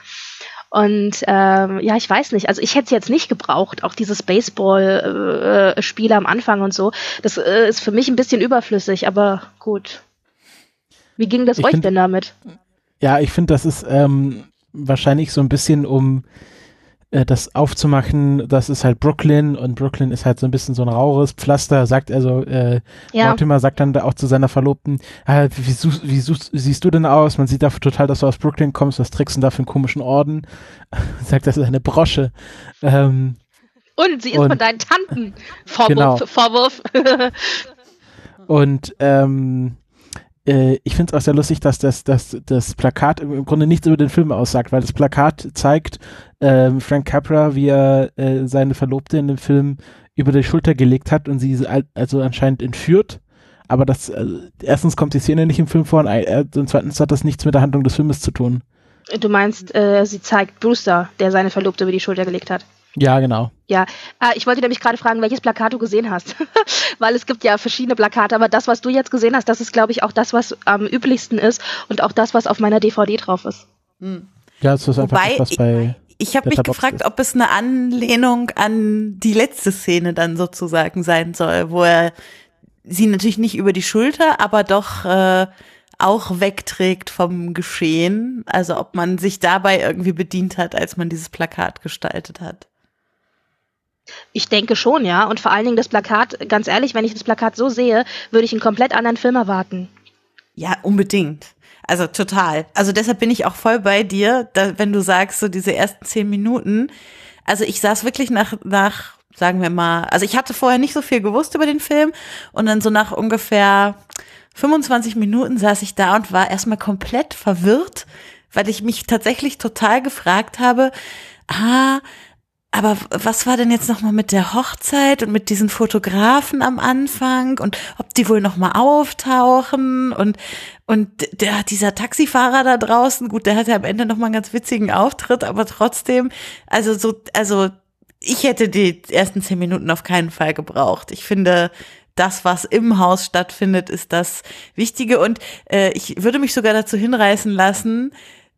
[SPEAKER 4] Und ähm, ja, ich weiß nicht. Also ich hätte es jetzt nicht gebraucht, auch dieses Baseball-Spiel äh, am Anfang und so. Das äh, ist für mich ein bisschen überflüssig, aber gut. Wie ging das ich euch denn damit?
[SPEAKER 3] Ja, ich finde, das ist ähm, wahrscheinlich so ein bisschen um äh, das aufzumachen, das ist halt Brooklyn und Brooklyn ist halt so ein bisschen so ein raures Pflaster, sagt also, äh,
[SPEAKER 4] Ja.
[SPEAKER 3] Mortimer sagt dann da auch zu seiner Verlobten, ah, wie, such, wie such, siehst du denn aus? Man sieht dafür total, dass du aus Brooklyn kommst, was trägst du denn da für einen komischen Orden? sagt, das ist eine Brosche. Ähm,
[SPEAKER 4] Und sie ist
[SPEAKER 3] Und-
[SPEAKER 4] von deinen Tanten. Vorwurf,
[SPEAKER 3] Genau.
[SPEAKER 4] Vorwurf.
[SPEAKER 3] Und ähm, äh, ich finde es auch sehr lustig, dass das, das, das Plakat im, Grunde nichts über den Film aussagt, weil das Plakat zeigt ähm, Frank Capra, wie er äh, seine Verlobte in dem Film über die Schulter gelegt hat und sie al- also anscheinend entführt. Aber das, äh, erstens kommt die Szene nicht im Film vor und, äh, und zweitens hat das nichts mit der Handlung des Filmes zu tun.
[SPEAKER 4] du meinst, äh, sie zeigt Brewster, der seine Verlobte über die Schulter gelegt hat.
[SPEAKER 3] Ja, genau.
[SPEAKER 4] Ja, ah, ich wollte nämlich gerade fragen, welches Plakat du gesehen hast. Weil es gibt ja verschiedene Plakate, aber das, was du jetzt gesehen hast, das ist, glaube ich, auch das, was am üblichsten ist und auch das, was auf meiner DVD drauf ist.
[SPEAKER 3] Ja, es ist einfach
[SPEAKER 2] Wobei,
[SPEAKER 3] das, was bei.
[SPEAKER 2] Ich habe mich gefragt,
[SPEAKER 3] ist.
[SPEAKER 2] ob es eine Anlehnung an die letzte Szene dann sozusagen sein soll, wo er sie natürlich nicht über die Schulter, aber doch äh, auch wegträgt vom Geschehen. Also ob man sich dabei irgendwie bedient hat, als man dieses Plakat gestaltet hat.
[SPEAKER 4] Ich denke schon, ja. Und vor allen Dingen das Plakat, ganz ehrlich, wenn ich das Plakat so sehe, würde ich einen komplett anderen Film erwarten.
[SPEAKER 2] Ja, unbedingt. Also total. Also deshalb bin ich auch voll bei dir, da, wenn du sagst, so diese ersten zehn Minuten. Also ich saß wirklich nach, nach, sagen wir mal, also ich hatte vorher nicht so viel gewusst über den Film und dann so nach ungefähr 25 Minuten saß ich da und war erstmal komplett verwirrt, weil ich mich tatsächlich total gefragt habe, ah, aber was war denn jetzt nochmal mit der Hochzeit und mit diesen Fotografen am Anfang und ob die wohl nochmal auftauchen und, und der, dieser Taxifahrer da draußen, gut, der hatte am Ende nochmal einen ganz witzigen Auftritt, aber trotzdem, also so, also ich hätte die ersten zehn Minuten auf keinen Fall gebraucht. Ich finde, das, was im Haus stattfindet, ist das Wichtige und äh, ich würde mich sogar dazu hinreißen lassen,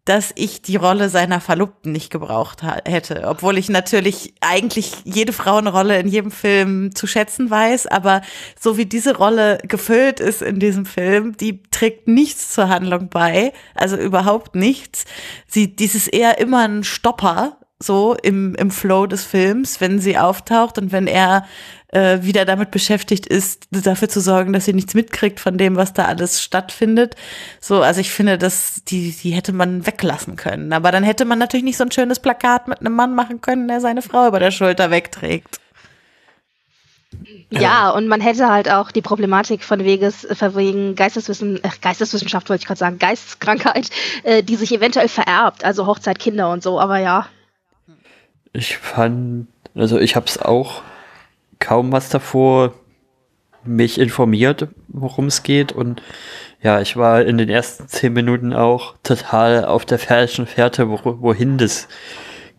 [SPEAKER 2] dass ich die Rolle seiner Verlobten nicht gebraucht hätte, obwohl ich natürlich eigentlich jede Frauenrolle in jedem Film zu schätzen weiß, aber so wie diese Rolle gefüllt ist in diesem Film, die trägt nichts zur Handlung bei, also überhaupt nichts. Sie, dies ist eher immer ein Stopper, so im, im Flow des Films, wenn sie auftaucht und wenn er äh, wieder damit beschäftigt ist, dafür zu sorgen, dass sie nichts mitkriegt von dem, was da alles stattfindet. So, also ich finde, dass die, die hätte man weglassen können. Aber dann hätte man natürlich nicht so ein schönes Plakat mit einem Mann machen können, der seine Frau über der Schulter wegträgt.
[SPEAKER 4] Ja, und man hätte halt auch die Problematik von Weges, von wegen Geisteswissen, äh, Geisteswissenschaft wollte ich gerade sagen, Geisteskrankheit, äh, die sich eventuell vererbt, also Hochzeit, Kinder und so, aber ja.
[SPEAKER 1] Ich fand, also ich habe es auch kaum was davor mich informiert, worum es geht und ja, ich war in den ersten zehn Minuten auch total auf der falschen Fährte, wo, wohin das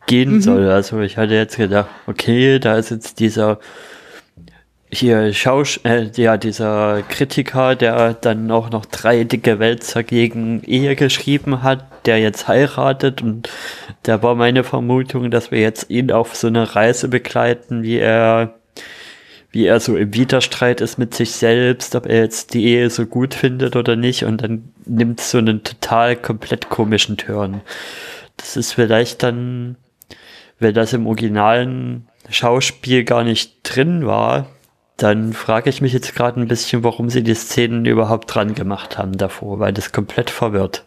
[SPEAKER 1] gehen soll. Also ich hatte jetzt gedacht, okay, da ist jetzt dieser hier Schausch äh, ja, dieser Kritiker, der dann auch noch drei dicke Wälzer gegen Ehe geschrieben hat, der jetzt heiratet und da war meine Vermutung, dass wir jetzt ihn auf so eine Reise begleiten, wie er wie er so im Widerstreit ist mit sich selbst, ob er jetzt die Ehe so gut findet oder nicht und dann nimmt so einen total komplett komischen Turn. Das ist vielleicht dann, wenn das im originalen Schauspiel gar nicht drin war, dann frage ich mich jetzt gerade ein bisschen, warum sie die Szenen überhaupt dran gemacht haben davor, weil das komplett verwirrt.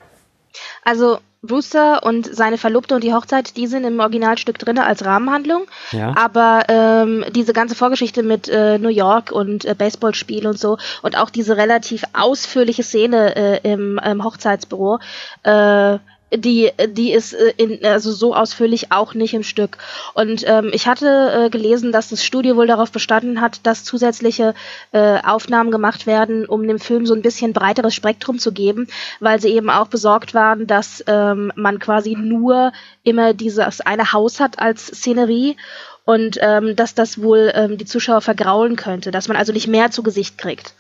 [SPEAKER 4] Also Brewster und seine Verlobte und die Hochzeit, die sind im Originalstück drin als Rahmenhandlung.
[SPEAKER 1] Ja.
[SPEAKER 4] Aber ähm, diese ganze Vorgeschichte mit äh, New York und äh, Baseballspiel und so und auch diese relativ ausführliche Szene äh, im, im Hochzeitsbüro, äh, die, die ist äh, in, also so ausführlich auch nicht im Stück. Und ähm, ich hatte äh, gelesen, dass das Studio wohl darauf bestanden hat, dass zusätzliche äh, Aufnahmen gemacht werden, um dem Film so ein bisschen breiteres Spektrum zu geben, weil sie eben auch besorgt waren, dass ähm, man quasi nur immer dieses eine Haus hat als Szenerie und ähm, dass das wohl ähm, die Zuschauer vergraulen könnte, dass man also nicht mehr zu Gesicht kriegt.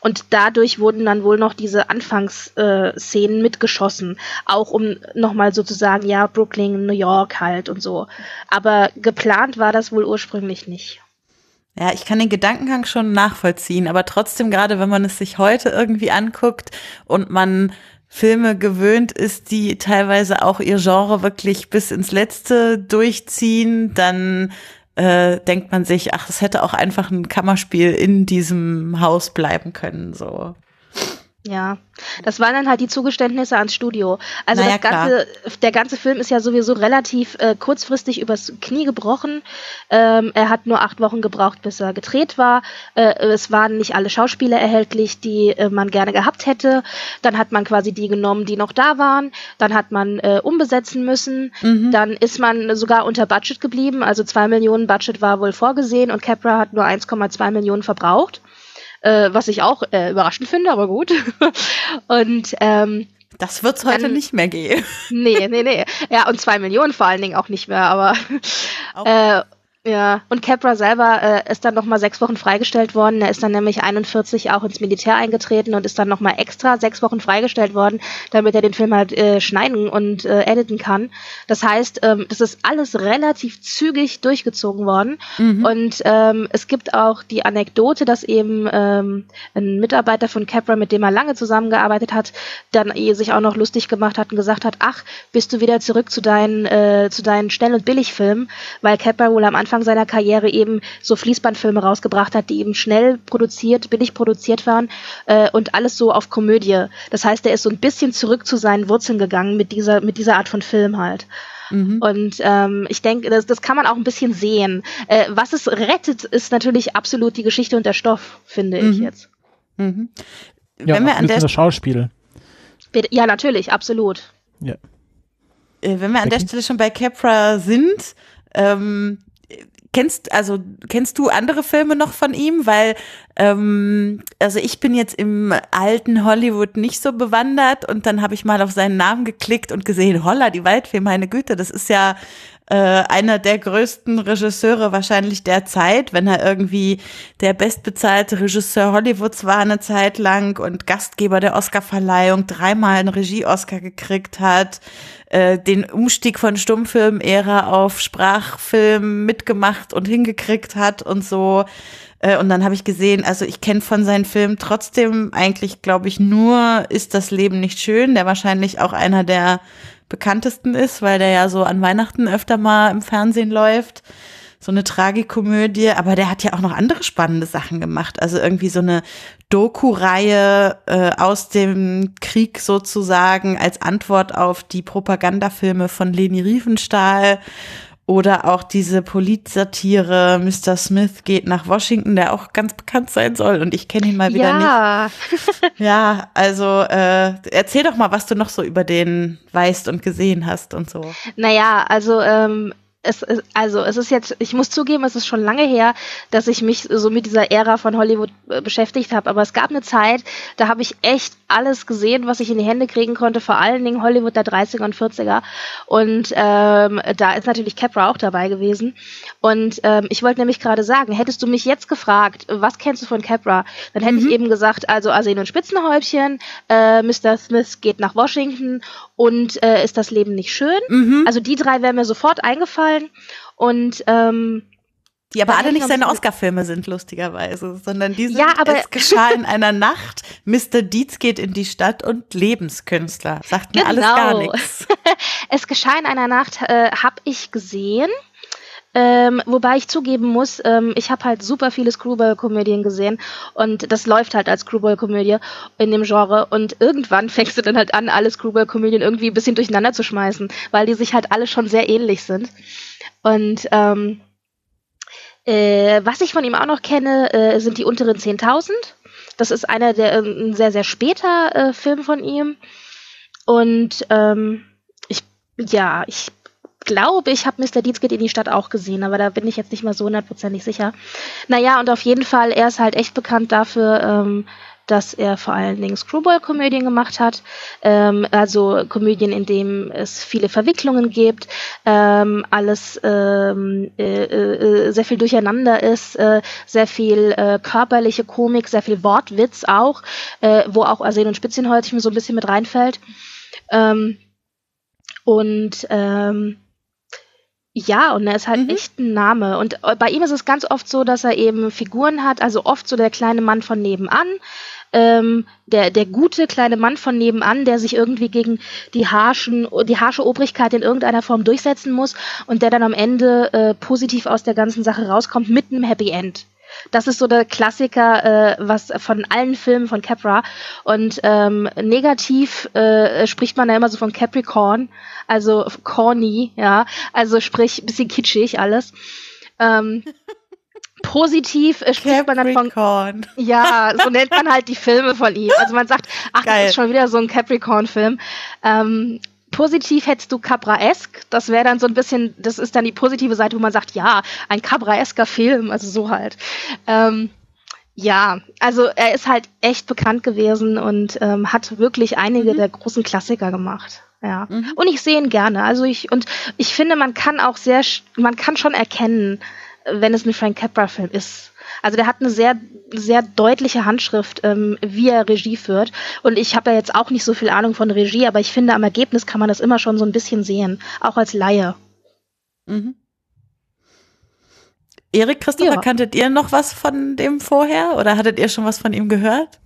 [SPEAKER 4] Und dadurch wurden dann wohl noch diese Anfangsszenen Szenen mitgeschossen, auch um nochmal sozusagen, ja, Brooklyn, New York halt und so. Aber geplant war das wohl ursprünglich nicht.
[SPEAKER 2] Ja, ich kann den Gedankengang schon nachvollziehen, aber trotzdem, gerade wenn man es sich heute irgendwie anguckt und man Filme gewöhnt ist, die teilweise auch ihr Genre wirklich bis ins Letzte durchziehen, dann äh, denkt man sich, ach, es hätte auch einfach ein Kammerspiel in diesem Haus bleiben können, so.
[SPEAKER 4] Ja, das waren dann halt die Zugeständnisse ans Studio. Also
[SPEAKER 2] Naja,
[SPEAKER 4] das ganze, der ganze Film ist ja sowieso relativ äh, kurzfristig übers Knie gebrochen. Ähm, er hat nur acht Wochen gebraucht, bis er gedreht war. Äh, es waren nicht alle Schauspieler erhältlich, die äh, man gerne gehabt hätte. Dann hat man quasi die genommen, die noch da waren. Dann hat man äh, umbesetzen müssen. Dann ist man sogar unter Budget geblieben. Also zwei Millionen Budget war wohl vorgesehen und Capra hat nur 1,2 Millionen verbraucht äh, was ich auch äh, überraschend finde, aber gut. und ähm,
[SPEAKER 2] Das wird's heute
[SPEAKER 4] Dann-
[SPEAKER 2] nicht mehr gehen.
[SPEAKER 4] nee, nee, nee. Ja, und zwei Millionen vor allen Dingen auch nicht mehr, aber
[SPEAKER 2] Auch-
[SPEAKER 4] äh, ja, und Capra selber äh, ist dann nochmal sechs Wochen freigestellt worden. Er ist dann nämlich 41 auch ins Militär eingetreten und ist dann nochmal extra sechs Wochen freigestellt worden, damit er den Film halt äh, schneiden und äh, editen kann. Das heißt, ähm, das ist alles relativ zügig durchgezogen worden. Und ähm, es gibt auch die Anekdote, dass eben ähm, ein Mitarbeiter von Capra, mit dem er lange zusammengearbeitet hat, dann eh sich auch noch lustig gemacht hat und gesagt hat, ach, bist du wieder zurück zu deinen, äh, zu deinen Schnell- und Billigfilmen, weil Capra wohl am Anfang seiner Karriere eben so Fließbandfilme rausgebracht hat, die eben schnell produziert, billig produziert waren äh, und alles so auf Komödie. Das heißt, er ist so ein bisschen zurück zu seinen Wurzeln gegangen mit dieser, mit dieser Art von Film halt. Und ähm, ich denke, das, das kann man auch ein bisschen sehen. Äh, was es rettet, ist natürlich absolut die Geschichte und der Stoff, finde ich
[SPEAKER 2] Mhm.
[SPEAKER 4] jetzt.
[SPEAKER 2] Mhm.
[SPEAKER 3] Ja,
[SPEAKER 2] Wenn wir an der
[SPEAKER 3] das Schauspiel.
[SPEAKER 4] Ja, natürlich, absolut.
[SPEAKER 3] Ja.
[SPEAKER 2] Äh, wenn wir an der? Stelle schon bei Capra sind, ähm, kennst also kennst du andere Filme noch von ihm? Weil ähm, also ich bin jetzt im alten Hollywood nicht so bewandert und dann habe ich mal auf seinen Namen geklickt und gesehen, holla, die Waldfee, meine Güte, das ist ja äh, einer der größten Regisseure wahrscheinlich der Zeit, wenn er irgendwie der bestbezahlte Regisseur Hollywoods war eine Zeit lang und Gastgeber der Oscarverleihung, dreimal einen Regie-Oscar gekriegt hat, äh, den Umstieg von Stummfilm-Ära auf Sprachfilm mitgemacht und hingekriegt hat und so. Äh, Und dann habe ich gesehen, also ich kenne von seinen Filmen trotzdem eigentlich, glaube ich, nur Ist das Leben nicht schön, der wahrscheinlich auch einer der bekanntesten ist, weil der ja so an Weihnachten öfter mal im Fernsehen läuft. So eine Tragikomödie, aber der hat ja auch noch andere spannende Sachen gemacht. Also irgendwie so eine Doku-Reihe äh, aus dem Krieg sozusagen als Antwort auf die Propagandafilme von Leni Riefenstahl oder auch diese Politsatire Mr. Smith geht nach Washington, der auch ganz bekannt sein soll und ich kenne ihn mal wieder nicht.
[SPEAKER 4] ja,
[SPEAKER 2] Ja, also äh, erzähl doch mal, was du noch so über den weißt und gesehen hast und so.
[SPEAKER 4] naja, also ähm, es, es, also es ist jetzt, ich muss zugeben, es ist schon lange her, dass ich mich so mit dieser Ära von Hollywood äh, beschäftigt habe. Aber es gab eine Zeit, da habe ich echt alles gesehen, was ich in die Hände kriegen konnte, vor allen Dingen Hollywood der 30er und 40er. Und ähm, da ist natürlich Capra auch dabei gewesen. Und ähm, ich wollte nämlich gerade sagen, hättest du mich jetzt gefragt, was kennst du von Capra, dann hätte ich eben gesagt, also Arsen und Spitzenhäubchen, äh, Mr. Smith geht nach Washington und äh, ist das Leben nicht schön?
[SPEAKER 2] Mhm.
[SPEAKER 4] Also die drei wären mir sofort eingefallen. Und ähm,
[SPEAKER 2] Die aber alle nicht seine Oscar-Filme sind, lustigerweise, sondern die sind
[SPEAKER 4] Ja, aber-
[SPEAKER 2] Es geschah in einer Nacht, Mr. Dietz geht in die Stadt und Lebenskünstler. Sagt mir alles gar
[SPEAKER 4] Genau.
[SPEAKER 2] nichts.
[SPEAKER 4] es geschah in einer Nacht, äh, habe ich gesehen. Ähm, wobei ich zugeben muss, ähm, ich habe halt super viele Screwball-Komödien gesehen und das läuft halt als Screwball-Komödie in dem Genre und irgendwann fängst du dann halt an, alle Screwball-Komödien irgendwie ein bisschen durcheinander zu schmeißen, weil die sich halt alle schon sehr ähnlich sind. Und ähm, äh, was ich von ihm auch noch kenne, äh, sind die unteren 10.000. Das ist einer der, äh, ein sehr, sehr später äh, Film von ihm. Und ähm, ich, ja, ich glaube, ich habe Mr. Deeds geht in die Stadt auch gesehen, aber da bin ich jetzt nicht mal so hundertprozentig sicher. Naja, und auf jeden Fall, er ist halt echt bekannt dafür, ähm, dass er vor allen Dingen Screwball-Komödien gemacht hat. Ähm, also Komödien, in denen es viele Verwicklungen gibt, ähm, alles ähm, äh, äh, sehr viel durcheinander ist, äh, sehr viel äh, körperliche Komik, sehr viel Wortwitz auch, äh, wo auch Arsen und Spitzenhäutchen so ein bisschen mit reinfällt. Ähm, und ähm, ja, und er ist halt
[SPEAKER 2] Mhm.
[SPEAKER 4] echt ein Name. Und äh, bei ihm ist es ganz oft so, dass er eben Figuren hat, also oft so der kleine Mann von nebenan, ähm, der, der gute kleine Mann von nebenan, der sich irgendwie gegen die harschen, die harsche Obrigkeit in irgendeiner Form durchsetzen muss und der dann am Ende äh, positiv aus der ganzen Sache rauskommt mit einem Happy End. Das ist so der Klassiker, äh, was von allen Filmen von Capra. Und ähm, negativ äh, spricht man ja immer so von Capricorn, also corny, ja, also sprich bisschen kitschig alles. Ähm, positiv äh, spricht man dann von ja so nennt man halt die Filme von ihm also man sagt ach Geil. das ist schon wieder so ein Capricorn Film ähm, positiv hättest du Cabraesque das wäre dann so ein bisschen das ist dann die positive Seite wo man sagt ja ein Cabraesker Film also so halt ähm, ja, also er ist halt echt bekannt gewesen und ähm, hat wirklich einige mhm. der großen Klassiker gemacht. Ja. Mhm. Und ich sehe ihn gerne. Also ich, und ich finde, man kann auch sehr, man kann schon erkennen, wenn es ein Frank Capra-Film ist. Also der hat eine sehr, sehr deutliche Handschrift, ähm, wie er Regie führt. Und ich habe ja jetzt auch nicht so viel Ahnung von Regie, aber ich finde, am Ergebnis kann man das immer schon so ein bisschen sehen, auch als Laie.
[SPEAKER 2] Mhm. Erik, Christopher, ja. kanntet ihr noch was von dem vorher oder hattet ihr schon was von ihm gehört?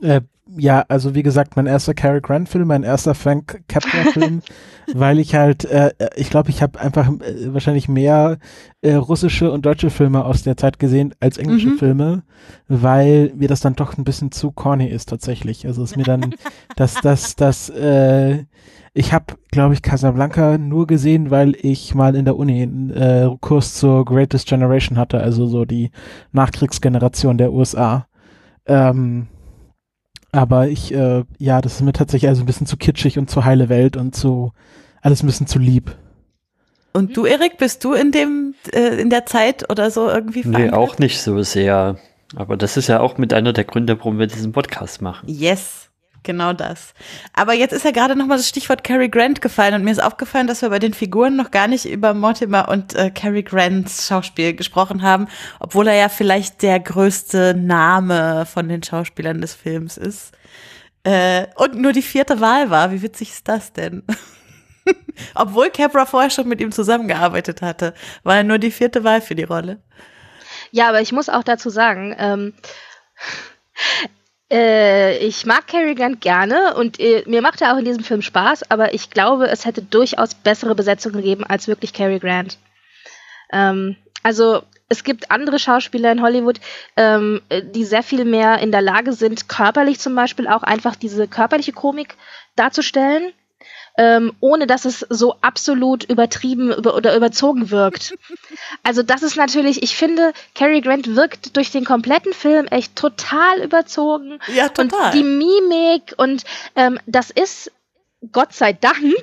[SPEAKER 3] Äh, ja, also wie gesagt, mein erster Cary Grant Film, mein erster Frank Capra Film, weil ich halt, äh, ich glaube, ich habe einfach äh, wahrscheinlich mehr äh, russische und deutsche Filme aus der Zeit gesehen als englische mhm. Filme, weil mir das dann doch ein bisschen zu corny ist tatsächlich. Also ist mir dann, dass das, das, äh, ich habe, glaube ich, Casablanca nur gesehen, weil ich mal in der Uni einen äh, Kurs zur Greatest Generation hatte, also so die Nachkriegsgeneration der USA. Ähm, aber ich, äh, ja, das ist mir tatsächlich also ein bisschen zu kitschig und zu heile Welt und zu alles ein bisschen zu lieb.
[SPEAKER 2] Und du, Erik, bist du in dem, äh, in der Zeit oder so irgendwie
[SPEAKER 1] verankert? Nee, auch nicht so sehr. Aber das ist ja auch mit einer der Gründe, warum wir diesen Podcast machen.
[SPEAKER 2] Yes. Genau das. Aber jetzt ist ja gerade nochmal das Stichwort Cary Grant gefallen und mir ist aufgefallen, dass wir bei den Figuren noch gar nicht über Mortimer und äh, Cary Grants Schauspiel gesprochen haben, obwohl er ja vielleicht der größte Name von den Schauspielern des Films ist. Äh, und nur die vierte Wahl war. Wie witzig ist das denn? Obwohl Capra vorher schon mit ihm zusammengearbeitet hatte, war er nur die vierte Wahl für die Rolle.
[SPEAKER 4] Ja, aber ich muss auch dazu sagen, ähm, äh, ich mag Cary Grant gerne und äh, mir macht er auch in diesem Film Spaß, aber ich glaube, es hätte durchaus bessere Besetzungen gegeben als wirklich Cary Grant. Ähm, also es gibt andere Schauspieler in Hollywood, ähm, die sehr viel mehr in der Lage sind, körperlich zum Beispiel auch einfach diese körperliche Komik darzustellen ähm, ohne dass es so absolut übertrieben über, oder überzogen wirkt. Also das ist natürlich, ich finde, Cary Grant wirkt durch den kompletten Film echt total überzogen.
[SPEAKER 2] Ja, total.
[SPEAKER 4] Und die Mimik und ähm, das ist Gott sei Dank,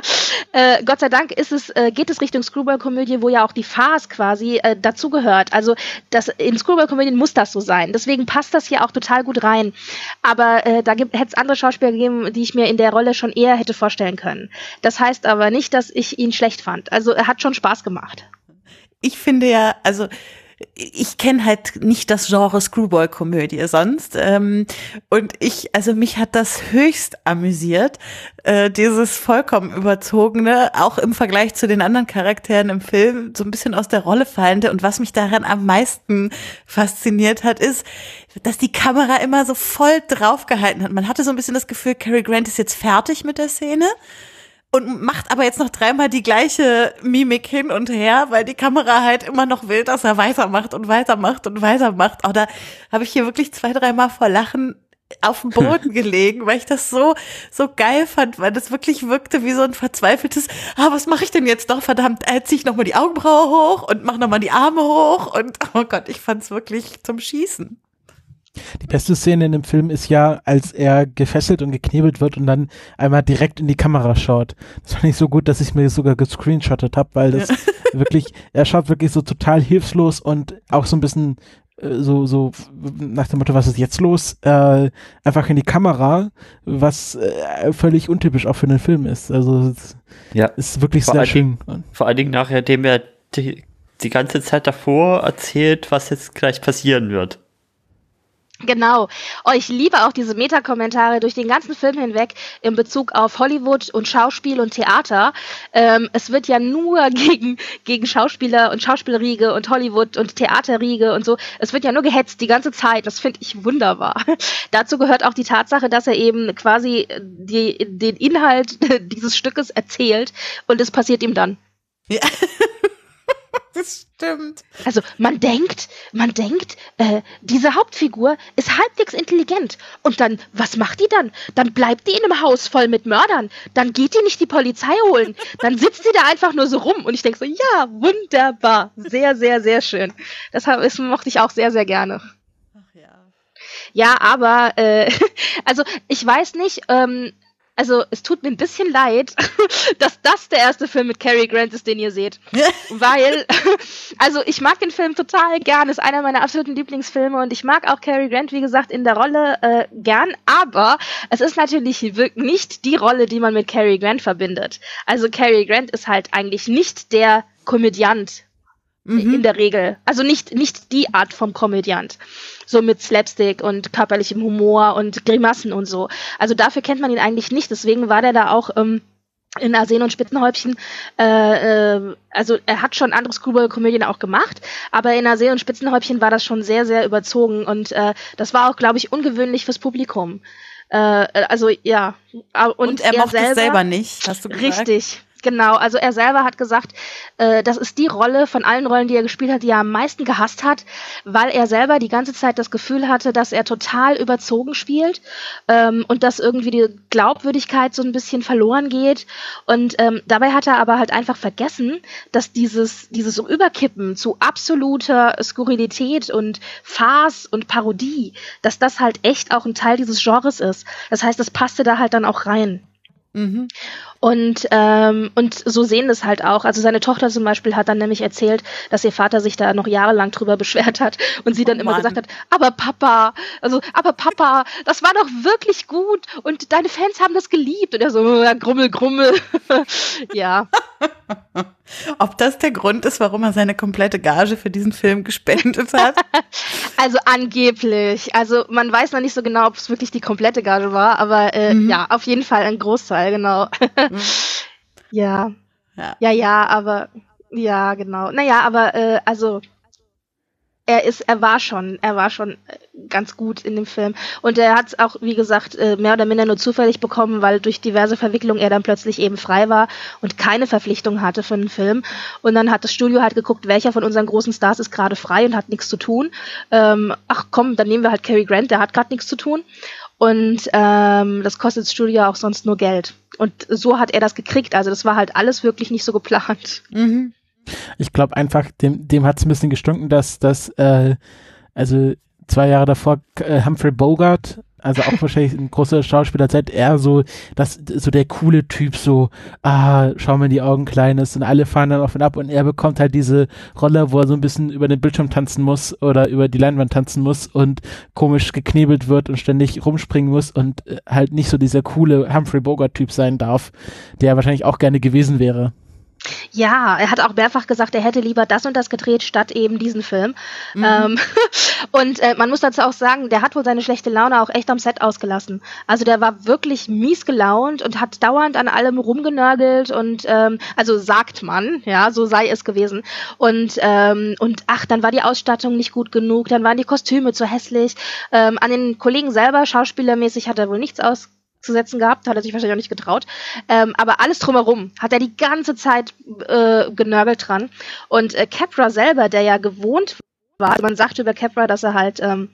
[SPEAKER 4] äh, Gott sei Dank ist es, äh, geht es Richtung Screwball-Komödie, wo ja auch die Farce quasi äh, dazugehört. Also das, in Screwball-Komödien muss das so sein. Deswegen passt das hier auch total gut rein. Aber äh, da hätte es andere Schauspieler gegeben, die ich mir in der Rolle schon eher hätte vorstellen können. Das heißt aber nicht, dass ich ihn schlecht fand. Also er hat schon Spaß gemacht.
[SPEAKER 2] Ich finde ja, also ich kenne halt nicht das Genre Screwball-Komödie sonst. Ähm, und ich, also mich hat das höchst amüsiert, äh, dieses vollkommen überzogene, auch im Vergleich zu den anderen Charakteren im Film, so ein bisschen aus der Rolle fallende. Und was mich daran am meisten fasziniert hat, ist, dass die Kamera immer so voll draufgehalten hat. Man hatte so ein bisschen das Gefühl, Cary Grant ist jetzt fertig mit der Szene und macht aber jetzt noch dreimal die gleiche Mimik hin und her, weil die Kamera halt immer noch will, dass er weitermacht und weitermacht und weitermacht. Da habe ich hier wirklich zwei, dreimal vor Lachen auf dem Boden gelegen, weil ich das so so geil fand, weil das wirklich wirkte wie so ein verzweifeltes, ah, was mache ich denn jetzt doch, verdammt, äh, zieh ich nochmal die Augenbraue hoch und mach nochmal die Arme hoch und oh Gott, ich fand's wirklich zum Schießen.
[SPEAKER 3] Die beste Szene in dem Film ist ja, als er gefesselt und geknebelt wird und dann einmal direkt in die Kamera schaut. Das fand ich so gut, dass ich mir das sogar gescreenshottet habe, weil das ja. wirklich, er schaut wirklich so total hilflos und auch so ein bisschen äh, so, so nach dem Motto, was ist jetzt los? Äh, einfach in die Kamera, was äh, völlig untypisch auch für einen Film ist. Also ja. ist wirklich vor sehr schön.
[SPEAKER 1] Vor allen Dingen nachher, dem er die, die ganze Zeit davor erzählt, was jetzt gleich passieren wird.
[SPEAKER 4] Genau. Oh, ich liebe auch diese Meta-Kommentare durch den ganzen Film hinweg in Bezug auf Hollywood und Schauspiel und Theater. Ähm, es wird ja nur gegen, gegen Schauspieler und Schauspielriege und Hollywood und Theaterriege und so. Es wird ja nur gehetzt die ganze Zeit. Das finde ich wunderbar. Dazu gehört auch die Tatsache, dass er eben quasi die, den Inhalt dieses Stückes erzählt und es passiert ihm dann.
[SPEAKER 2] Ja. Das stimmt.
[SPEAKER 4] Also man denkt, man denkt, äh, diese Hauptfigur ist halbwegs intelligent. Und dann, was macht die dann? Dann bleibt die in einem Haus voll mit Mördern. Dann geht die nicht die Polizei holen. Dann sitzt sie da einfach nur so rum. Und ich denke so, ja, wunderbar. Sehr, sehr, sehr schön. Das, das mochte ich auch sehr, sehr gerne. Ach ja. Ja, aber, äh, also ich weiß nicht, ähm, also es tut mir ein bisschen leid, dass das der erste Film mit Cary Grant ist, den ihr seht. Weil, also ich mag den Film total gern, ist einer meiner absoluten Lieblingsfilme und ich mag auch Cary Grant, wie gesagt, in der Rolle äh, gern, aber es ist natürlich nicht die Rolle, die man mit Cary Grant verbindet. Also Cary Grant ist halt eigentlich nicht der Komödiant mhm. in der Regel. Also nicht, nicht die Art vom Komödiant so mit Slapstick und körperlichem Humor und Grimassen und so. Also dafür kennt man ihn eigentlich nicht. Deswegen war der da auch ähm, in Arsen und Spitzenhäubchen, äh, äh, also er hat schon andere Screwball-Komödien auch gemacht, aber in Arsen und Spitzenhäubchen war das schon sehr, sehr überzogen und äh, das war auch, glaube ich, ungewöhnlich fürs Publikum. Äh, also ja.
[SPEAKER 2] Und, und er, er mochte selber, es selber nicht, hast du gesagt?
[SPEAKER 4] Richtig, Genau, also er selber hat gesagt, äh, das ist die Rolle von allen Rollen, die er gespielt hat, die er am meisten gehasst hat, weil er selber die ganze Zeit das Gefühl hatte, dass er total überzogen spielt ähm, und dass irgendwie die Glaubwürdigkeit so ein bisschen verloren geht. Und ähm, dabei hat er aber halt einfach vergessen, dass dieses, dieses Überkippen zu absoluter Skurrilität und Farce und Parodie, dass das halt echt auch ein Teil dieses Genres ist. Das heißt, das passte da halt dann auch rein. Mhm. Und, ähm, und so sehen das halt auch. Also seine Tochter zum Beispiel hat dann nämlich erzählt, dass ihr Vater sich da noch jahrelang drüber beschwert hat und sie dann oh immer Mann. gesagt hat, aber Papa, also, aber Papa, das war doch wirklich gut und deine Fans haben das geliebt. Und er so, ja, grummel, grummel. ja.
[SPEAKER 2] Ob das der Grund ist, warum er seine komplette Gage für diesen Film gespendet hat?
[SPEAKER 4] also angeblich. Also man weiß noch nicht so genau, ob es wirklich die komplette Gage war, aber äh, mhm. ja, auf jeden Fall ein Großteil, genau. mhm. ja. ja. Ja, ja, aber ja, genau. Naja, aber äh, also er ist, er war schon, er war schon äh, ganz gut in dem Film. Und er hat es auch, wie gesagt, äh, mehr oder minder nur zufällig bekommen, weil durch diverse Verwicklungen er dann plötzlich eben frei war und keine Verpflichtung hatte für einen Film. Und dann hat das Studio halt geguckt, welcher von unseren großen Stars ist gerade frei und hat nichts zu tun. Ähm, ach komm, dann nehmen wir halt Cary Grant, der hat gerade nichts zu tun. Und ähm, das kostet das Studio auch sonst nur Geld. Und so hat er das gekriegt. Also das war halt alles wirklich nicht so geplant. Mhm.
[SPEAKER 3] Ich glaube einfach, dem, dem hat es ein bisschen gestunken, dass das, äh, also zwei Jahre davor äh, Humphrey Bogart, also auch wahrscheinlich ein großer Schauspieler, seit er so, das, so der coole Typ, so, ah, schau mir in die Augen klein ist und alle fahren dann auf und ab und er bekommt halt diese Rolle, wo er so ein bisschen über den Bildschirm tanzen muss oder über die Leinwand tanzen muss und komisch geknebelt wird und ständig rumspringen muss und äh, halt nicht so dieser coole Humphrey Bogart Typ sein darf, der wahrscheinlich auch gerne gewesen wäre.
[SPEAKER 4] Ja, er hat auch mehrfach gesagt, er hätte lieber das und das gedreht, statt eben diesen Film. Mhm. Ähm, und äh, man muss dazu auch sagen, der hat wohl seine schlechte Laune auch echt am Set ausgelassen. Also der war wirklich mies gelaunt und hat dauernd an allem rumgenörgelt und ähm, also sagt man, ja, so sei es gewesen. Und ähm, und ach, dann war die Ausstattung nicht gut genug, dann waren die Kostüme zu hässlich. Ähm, an den Kollegen selber, schauspielermäßig, hat er wohl nichts aus zu setzen gehabt, hat er sich wahrscheinlich auch nicht getraut. Ähm, aber alles drumherum hat er die ganze Zeit äh, genörgelt dran. Und äh, Capra selber, der ja gewohnt war, also man sagt über Capra, dass er halt ähm,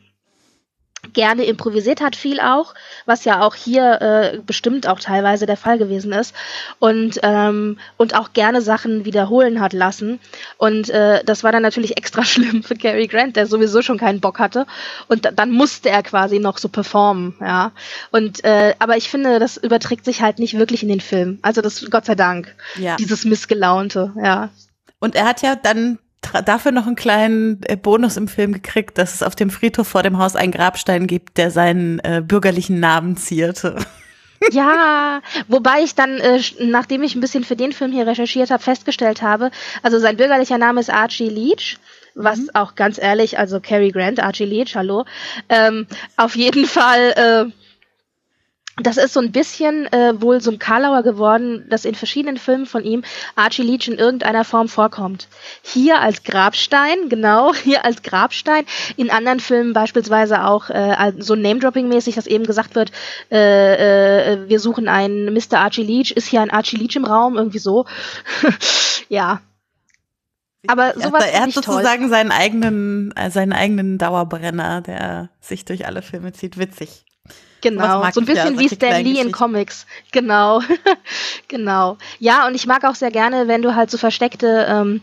[SPEAKER 4] gerne improvisiert hat, viel auch, was ja auch hier äh, bestimmt auch teilweise der Fall gewesen ist und ähm, und auch gerne Sachen wiederholen hat lassen und äh, das war dann natürlich extra schlimm für Cary Grant, der sowieso schon keinen Bock hatte und dann musste er quasi noch so performen, ja und äh, aber ich finde, das überträgt sich halt nicht wirklich in den Film, also das Gott sei Dank, ja. dieses missgelaunte, ja.
[SPEAKER 2] Und er hat ja dann dafür noch einen kleinen äh, Bonus im Film gekriegt, dass es auf dem Friedhof vor dem Haus einen Grabstein gibt, der seinen äh, bürgerlichen Namen zierte.
[SPEAKER 4] Ja, wobei ich dann, äh, nachdem ich ein bisschen für den Film hier recherchiert habe, festgestellt habe, also sein bürgerlicher Name ist Archie Leach was mhm. auch ganz ehrlich, also Cary Grant, Archie Leach, hallo, ähm, auf jeden Fall äh, das ist so ein bisschen äh, wohl so ein Karlauer geworden, dass in verschiedenen Filmen von ihm Archie Leach in irgendeiner Form vorkommt. Hier als Grabstein, genau, hier als Grabstein. In anderen Filmen beispielsweise auch äh, so Name-Dropping-mäßig, dass eben gesagt wird, äh, äh, wir suchen einen Mr. Archie Leach, ist hier ein Archie Leach im Raum, irgendwie so. ja.
[SPEAKER 2] Aber sowas er hat sozusagen toll. seinen eigenen, äh, seinen eigenen Dauerbrenner, der sich durch alle Filme zieht. Witzig.
[SPEAKER 4] Genau, so ein bisschen ja, wie Stan Lee in Comics. Genau, genau. Ja, und ich mag auch sehr gerne, wenn du halt so versteckte ähm,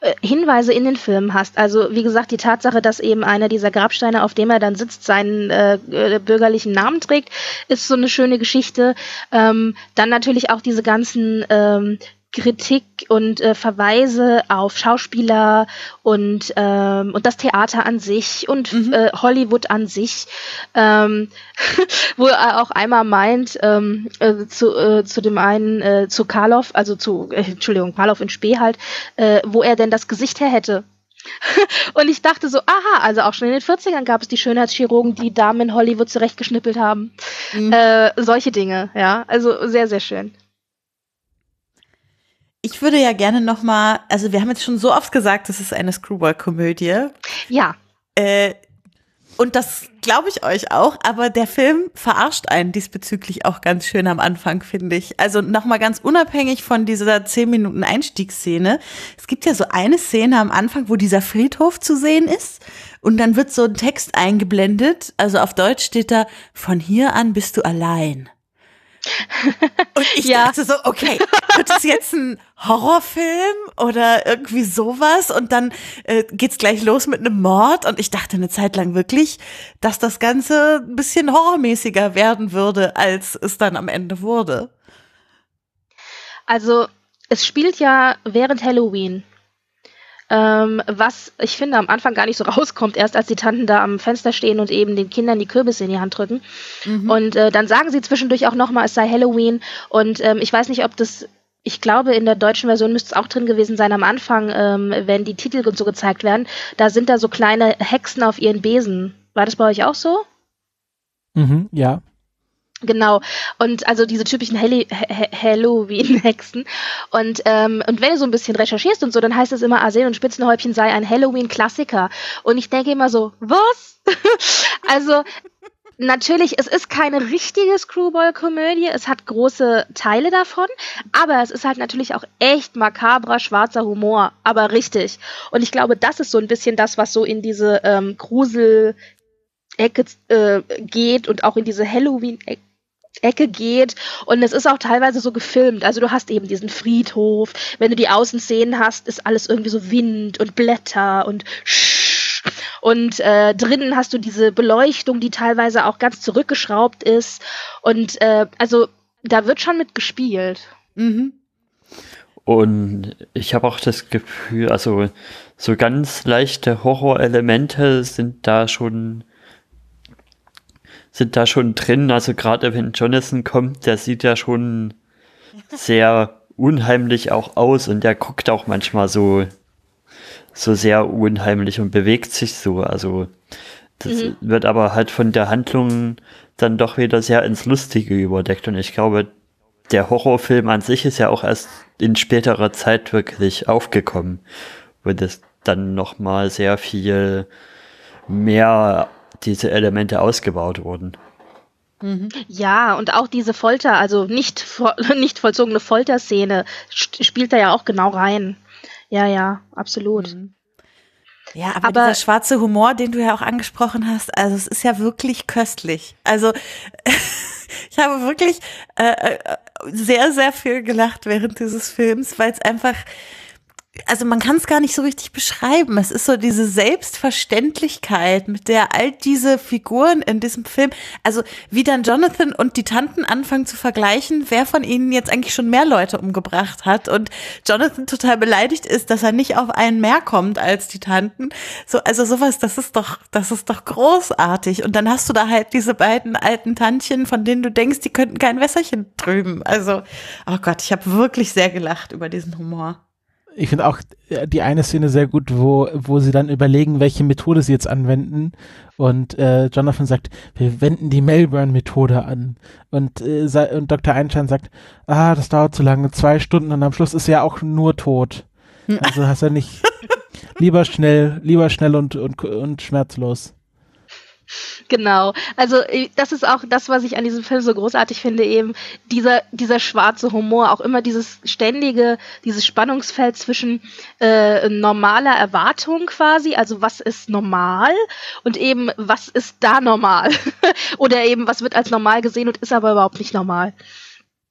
[SPEAKER 4] äh, Hinweise in den Filmen hast. Also wie gesagt, die Tatsache, dass eben einer dieser Grabsteine, auf dem er dann sitzt, seinen äh, äh, bürgerlichen Namen trägt, ist so eine schöne Geschichte. Ähm, dann natürlich auch diese ganzen ähm, Kritik und äh, Verweise auf Schauspieler und, ähm, und das Theater an sich und mhm. äh, Hollywood an sich, ähm, wo er auch einmal meint, ähm, äh, zu, äh, zu dem einen, äh, zu Karloff, also zu, äh, Entschuldigung, Karloff in Spee halt, äh, wo er denn das Gesicht her hätte. und ich dachte so, aha, also auch schon in den 40ern gab es die Schönheitschirurgen, die Damen in Hollywood zurechtgeschnippelt haben. Mhm. Äh, solche Dinge, ja. Also sehr, sehr schön.
[SPEAKER 2] Ich würde ja gerne noch mal, also wir haben jetzt schon so oft gesagt, das ist eine Screwball-Komödie.
[SPEAKER 4] Ja.
[SPEAKER 2] Äh, und das glaube ich euch auch, aber der Film verarscht einen diesbezüglich auch ganz schön am Anfang, finde ich. Also nochmal ganz unabhängig von dieser 10 Minuten Einstiegsszene. Es gibt ja so eine Szene am Anfang, wo dieser Friedhof zu sehen ist und dann wird so ein Text eingeblendet. Also auf Deutsch steht da, von hier an bist du allein. Und ich ja. dachte so, okay, wird das jetzt ein Horrorfilm oder irgendwie sowas? Und dann äh, geht's gleich los mit einem Mord. Und ich dachte eine Zeit lang wirklich, dass das Ganze ein bisschen horrormäßiger werden würde, als es dann am Ende wurde.
[SPEAKER 4] Also, es spielt ja während Halloween ähm, was ich finde am Anfang gar nicht so rauskommt, erst als die Tanten da am Fenster stehen und eben den Kindern die Kürbisse in die Hand drücken. Mhm. Und äh, dann sagen sie zwischendurch auch nochmal, es sei Halloween. Und ähm, ich weiß nicht, ob das ich glaube, in der deutschen Version müsste es auch drin gewesen sein am Anfang, ähm, wenn die Titel und so gezeigt werden. Da sind da so kleine Hexen auf ihren Besen. War das bei euch auch so?
[SPEAKER 3] Mhm, ja.
[SPEAKER 4] Genau. Und also diese typischen Halloween-Hexen. Und, ähm, und wenn du so ein bisschen recherchierst und so, dann heißt es immer, Arsen und Spitzenhäubchen sei ein Halloween-Klassiker. Und ich denke immer so, was? also, natürlich, es ist keine richtige Screwball-Komödie. Es hat große Teile davon. Aber es ist halt natürlich auch echt makabrer, schwarzer Humor. Aber richtig. Und ich glaube, das ist so ein bisschen das, was so in diese ähm, Grusel- Ecke äh, geht und auch in diese Halloween-Ecke Ecke geht und es ist auch teilweise so gefilmt. Also du hast eben diesen Friedhof. Wenn du die Außenszenen hast, ist alles irgendwie so Wind und Blätter und und äh, drinnen hast du diese Beleuchtung, die teilweise auch ganz zurückgeschraubt ist. Und äh, also da wird schon mit gespielt. Mhm.
[SPEAKER 1] Und ich habe auch das Gefühl, also so ganz leichte Horrorelemente sind da schon sind da schon drin. Also gerade wenn Jonathan kommt, der sieht ja schon sehr unheimlich auch aus und der guckt auch manchmal so, so sehr unheimlich und bewegt sich so. Also das mhm. wird aber halt von der Handlung dann doch wieder sehr ins Lustige überdeckt und ich glaube, der Horrorfilm an sich ist ja auch erst in späterer Zeit wirklich aufgekommen, wo das dann nochmal sehr viel mehr diese Elemente ausgebaut wurden.
[SPEAKER 4] Mhm. Ja, und auch diese Folter, also nicht, nicht vollzogene Folterszene, spielt da ja auch genau rein. Ja, ja, absolut. Mhm.
[SPEAKER 2] Ja, aber, aber, dieser schwarze Humor, den du ja auch angesprochen hast, also es ist ja wirklich köstlich. Also ich habe wirklich äh, äh, sehr, sehr viel gelacht während dieses Films, weil es einfach also man kann es gar nicht so richtig beschreiben. Es ist so diese Selbstverständlichkeit, mit der all diese Figuren in diesem Film, also wie dann Jonathan und die Tanten anfangen zu vergleichen, wer von ihnen jetzt eigentlich schon mehr Leute umgebracht hat und Jonathan total beleidigt ist, dass er nicht auf einen mehr kommt als die Tanten. So, also sowas, das ist doch, das ist doch großartig. Und dann hast du da halt diese beiden alten Tantchen, von denen du denkst, die könnten kein Wässerchen drüben. Also, oh Gott, ich habe wirklich sehr gelacht über diesen Humor.
[SPEAKER 3] Ich finde auch äh, die eine Szene sehr gut, wo, wo sie dann überlegen, welche Methode sie jetzt anwenden. Und äh, Jonathan sagt, wir wenden die Melbourne-Methode an. Und, äh, und Dr. Einstein sagt, ah, das dauert zu lange, zwei Stunden und am Schluss ist er ja auch nur tot. Also hast du nicht lieber schnell, lieber schnell und, und, und schmerzlos.
[SPEAKER 4] Genau. Also äh, das ist auch das, was ich an diesem Film so großartig finde, eben dieser, dieser schwarze Humor, auch immer dieses ständige, dieses Spannungsfeld zwischen äh, normaler Erwartung quasi, also was ist normal und eben was ist da normal oder eben was wird als normal gesehen und ist aber überhaupt nicht normal.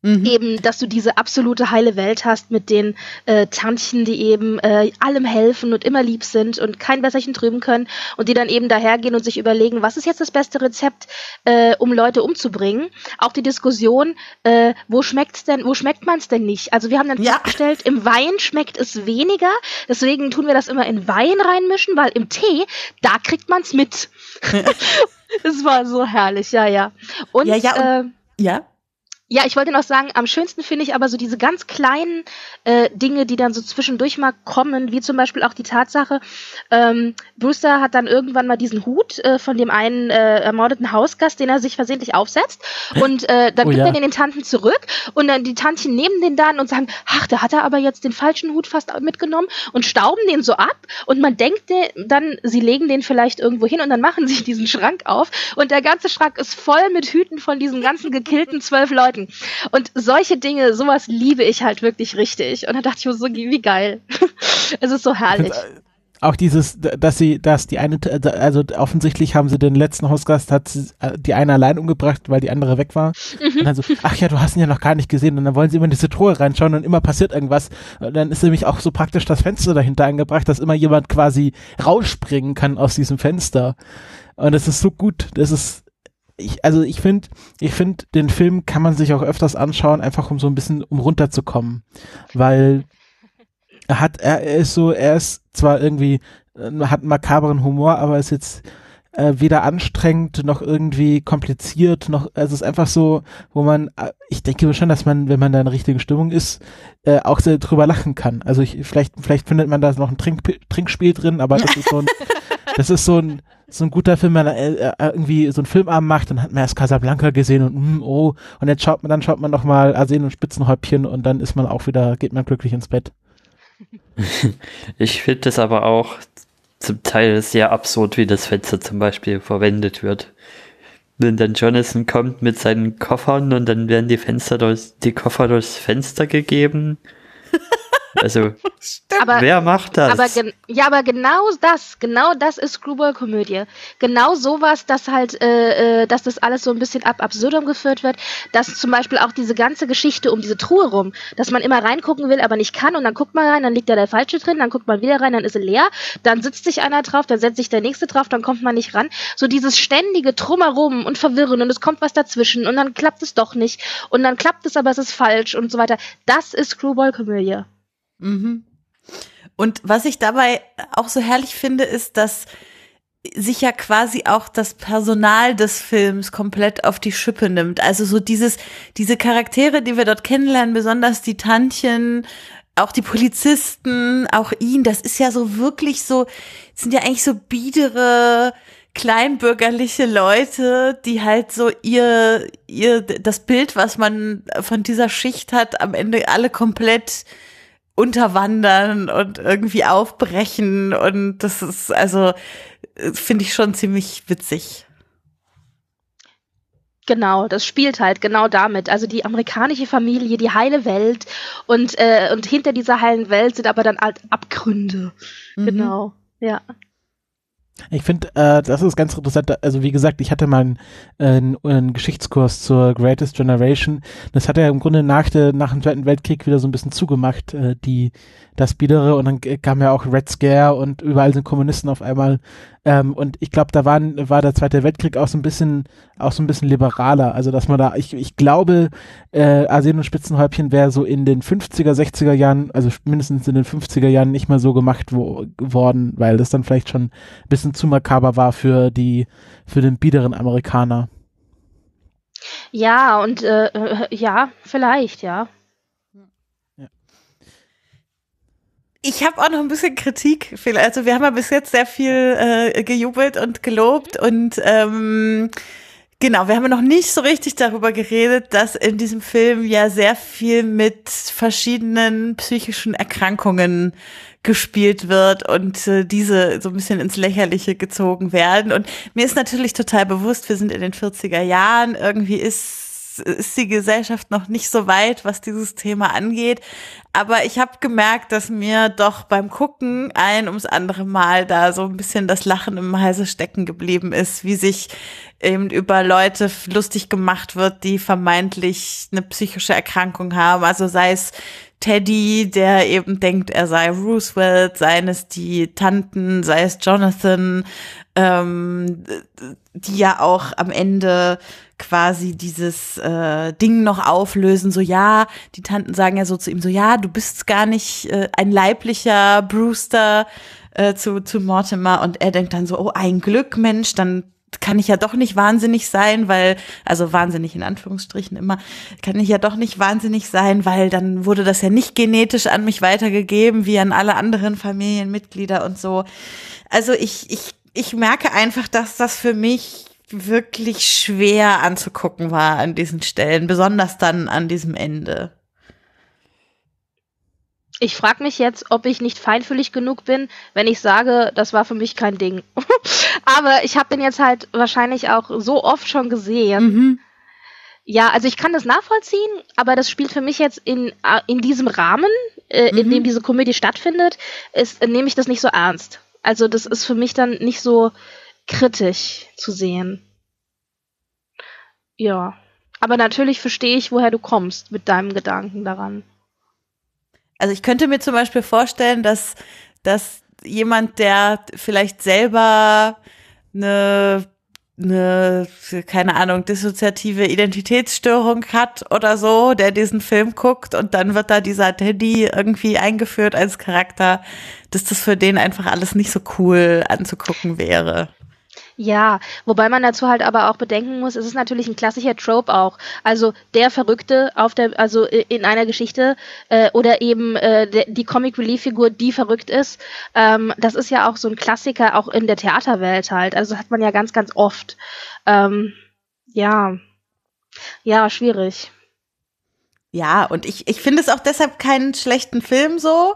[SPEAKER 4] Mhm. Eben, dass du diese absolute heile Welt hast mit den äh, Tantchen, die eben äh, allem helfen und immer lieb sind und kein Besserchen trüben können und die dann eben dahergehen und sich überlegen, was ist jetzt das beste Rezept, äh, um Leute umzubringen. Auch die Diskussion, äh, wo schmeckt's denn, wo schmeckt man es denn nicht? Also wir haben dann ja. festgestellt, im Wein schmeckt es weniger, deswegen tun wir das immer in Wein reinmischen, weil im Tee, da kriegt man es mit. Es war so herrlich, ja, ja. Und,
[SPEAKER 2] ja, ja, und, äh, ja.
[SPEAKER 4] Ja, ich wollte noch sagen, am schönsten finde ich aber so diese ganz kleinen äh, Dinge, die dann so zwischendurch mal kommen, wie zum Beispiel auch die Tatsache, ähm, Brewster hat dann irgendwann mal diesen Hut äh, von dem einen äh, ermordeten Hausgast, den er sich versehentlich aufsetzt. Und äh, dann oh, gibt ja. er den den Tanten zurück und dann die Tantchen nehmen den dann und sagen, ach, da hat er aber jetzt den falschen Hut fast mitgenommen und stauben den so ab. Und man denkt dann, sie legen den vielleicht irgendwo hin und dann machen sie diesen Schrank auf. Und der ganze Schrank ist voll mit Hüten von diesen ganzen gekillten zwölf Leuten denken. Und solche Dinge, sowas liebe ich halt wirklich richtig. Und da dachte ich mir so, wie geil. es ist so herrlich
[SPEAKER 3] auch dieses, dass sie, dass die eine, also offensichtlich haben sie den letzten Hausgast, hat sie, äh, die eine allein umgebracht, weil die andere weg war. Mhm. Und dann so, ach ja, du hast ihn ja noch gar nicht gesehen. Und dann wollen sie immer in diese Truhe reinschauen und immer passiert irgendwas. Und dann ist nämlich auch so praktisch das Fenster dahinter angebracht, dass immer jemand quasi rausspringen kann aus diesem Fenster. Und das ist so gut. Das ist, ich, also ich finde, ich finde, den Film kann man sich auch öfters anschauen, einfach um so ein bisschen, um runterzukommen. Weil er hat, er, ist so, er ist zwar irgendwie, äh, hat einen makaberen Humor, aber ist jetzt äh, weder anstrengend noch irgendwie kompliziert, noch, also es ist einfach so, wo man, äh, ich denke schon, dass man, wenn man da in der richtigen Stimmung ist, äh, auch sehr drüber lachen kann. Also ich, vielleicht, vielleicht findet man da noch ein Trink, Trinkspiel drin, aber das ist so ein, das ist so ein, so ein guter Film, wenn er äh, äh, irgendwie so einen Filmabend macht, dann hat man erst Casablanca gesehen und mm, oh, und jetzt schaut man, dann schaut man noch mal Arsen und Spitzenhäubchen und dann ist man auch wieder, geht man glücklich ins Bett.
[SPEAKER 1] Ich finde es aber auch zum Teil sehr absurd, wie das Fenster zum Beispiel verwendet wird. Wenn dann Jonathan kommt mit seinen Koffern und dann werden die Fenster durch, die Koffer durchs Fenster gegeben. Also,
[SPEAKER 4] aber,
[SPEAKER 1] wer macht das?
[SPEAKER 4] Aber ja, aber genau das, genau das ist Screwball-Komödie. Genau sowas, dass halt, äh, äh, dass das alles so ein bisschen ab absurdum geführt wird, dass zum Beispiel auch diese ganze Geschichte um diese Truhe rum, dass man immer reingucken will, aber nicht kann und dann guckt man rein, dann liegt da der Falsche drin, dann guckt man wieder rein, dann ist sie leer, dann sitzt sich einer drauf, dann setzt sich der Nächste drauf, dann kommt man nicht ran. So dieses ständige Drumherum und Verwirren und es kommt was dazwischen und dann klappt es doch nicht und dann klappt es, aber es ist falsch und so weiter. Das ist Screwball-Komödie.
[SPEAKER 2] Mhm. Und was ich dabei auch so herrlich finde, ist, dass sich ja quasi auch das Personal des Films komplett auf die Schippe nimmt. Also so dieses, diese Charaktere, die wir dort kennenlernen, besonders die Tantchen, auch die Polizisten, auch ihn, das ist ja so wirklich so, sind ja eigentlich so biedere, kleinbürgerliche Leute, die halt so ihr, ihr, das Bild, was man von dieser Schicht hat, am Ende alle komplett unterwandern und irgendwie aufbrechen und das ist also finde ich schon ziemlich witzig.
[SPEAKER 4] Genau, das spielt halt genau damit. Also die amerikanische Familie, die heile Welt und, äh, und hinter dieser heilen Welt sind aber dann halt Abgründe. Mhm. Genau, ja.
[SPEAKER 3] Ich finde, äh, das ist ganz interessant. Also wie gesagt, ich hatte mal einen, äh, einen Geschichtskurs zur Greatest Generation. Das hat er im Grunde nach, der, nach dem Zweiten Weltkrieg wieder so ein bisschen zugemacht, äh, die das Biedere. Und dann kam ja auch Red Scare und überall sind Kommunisten auf einmal. Ähm, und ich glaube, da waren, war der Zweite Weltkrieg auch so ein bisschen, auch so ein bisschen liberaler. Also dass man da, ich, ich glaube, äh, Arsen und Spitzenhäubchen wäre so in den 50er, 60er Jahren, also mindestens in den 50er Jahren nicht mehr so gemacht wo, worden, weil das dann vielleicht schon ein bisschen zu makaber war für die, für den biederen Amerikaner.
[SPEAKER 4] Ja, und äh, äh ja, vielleicht, ja.
[SPEAKER 2] Ich habe auch noch ein bisschen Kritik. Also wir haben ja bis jetzt sehr viel äh, gejubelt und gelobt und ähm, Genau, wir haben noch nicht so richtig darüber geredet, dass in diesem Film ja sehr viel mit verschiedenen psychischen Erkrankungen gespielt wird und äh, diese so ein bisschen ins Lächerliche gezogen werden. Und mir ist natürlich total bewusst, wir sind in den 40er Jahren, irgendwie ist ist die Gesellschaft noch nicht so weit, was dieses Thema angeht. Aber ich habe gemerkt, dass mir doch beim Gucken ein ums andere Mal da so ein bisschen das Lachen im Halse stecken geblieben ist, wie sich eben über Leute lustig gemacht wird, die vermeintlich eine psychische Erkrankung haben. Also sei es Teddy, der eben denkt, er sei Roosevelt, seien es die Tanten, sei es Jonathan, ähm, die ja auch am Ende quasi dieses äh, Ding noch auflösen, so ja, die Tanten sagen ja so zu ihm so, ja, du bist gar nicht äh, ein leiblicher Brewster äh, zu, zu Mortimer. Und er denkt dann so, oh, ein Glück, Mensch, dann kann ich ja doch nicht wahnsinnig sein, weil, also wahnsinnig in Anführungsstrichen immer, kann ich ja doch nicht wahnsinnig sein, weil dann wurde das ja nicht genetisch an mich weitergegeben, wie an alle anderen Familienmitglieder und so. Also ich, ich, ich merke einfach, dass das für mich wirklich schwer anzugucken war an diesen Stellen, besonders dann an diesem Ende.
[SPEAKER 4] Ich frage mich jetzt, ob ich nicht feinfühlig genug bin, wenn ich sage, das war für mich kein Ding. Aber ich habe den jetzt halt wahrscheinlich auch so oft schon gesehen. Mhm. Ja, also ich kann das nachvollziehen, aber das spielt für mich jetzt in, äh, in diesem Rahmen, äh, mhm. in dem diese Komödie stattfindet, ist, äh, nehme ich das nicht so ernst. Also das ist für mich dann nicht so kritisch zu sehen. Ja. Aber natürlich verstehe ich, woher du kommst mit deinem Gedanken daran.
[SPEAKER 2] Also ich könnte mir zum Beispiel vorstellen, dass, dass jemand, der vielleicht selber eine, eine, keine Ahnung, dissoziative Identitätsstörung hat oder so, der diesen Film guckt und dann wird da dieser Teddy irgendwie eingeführt als Charakter, dass das für den einfach alles nicht so cool anzugucken wäre.
[SPEAKER 4] Ja, wobei man dazu halt aber auch bedenken muss, es ist natürlich ein klassischer Trope auch. Also der Verrückte auf der, also in einer Geschichte äh, oder eben äh, der, die Comic Relief Figur, die verrückt ist. Ähm, das ist ja auch so ein Klassiker auch in der Theaterwelt halt. Also das hat man ja ganz, ganz oft. Ähm, ja, ja, schwierig.
[SPEAKER 2] Ja, und ich, ich finde es auch deshalb keinen schlechten Film so.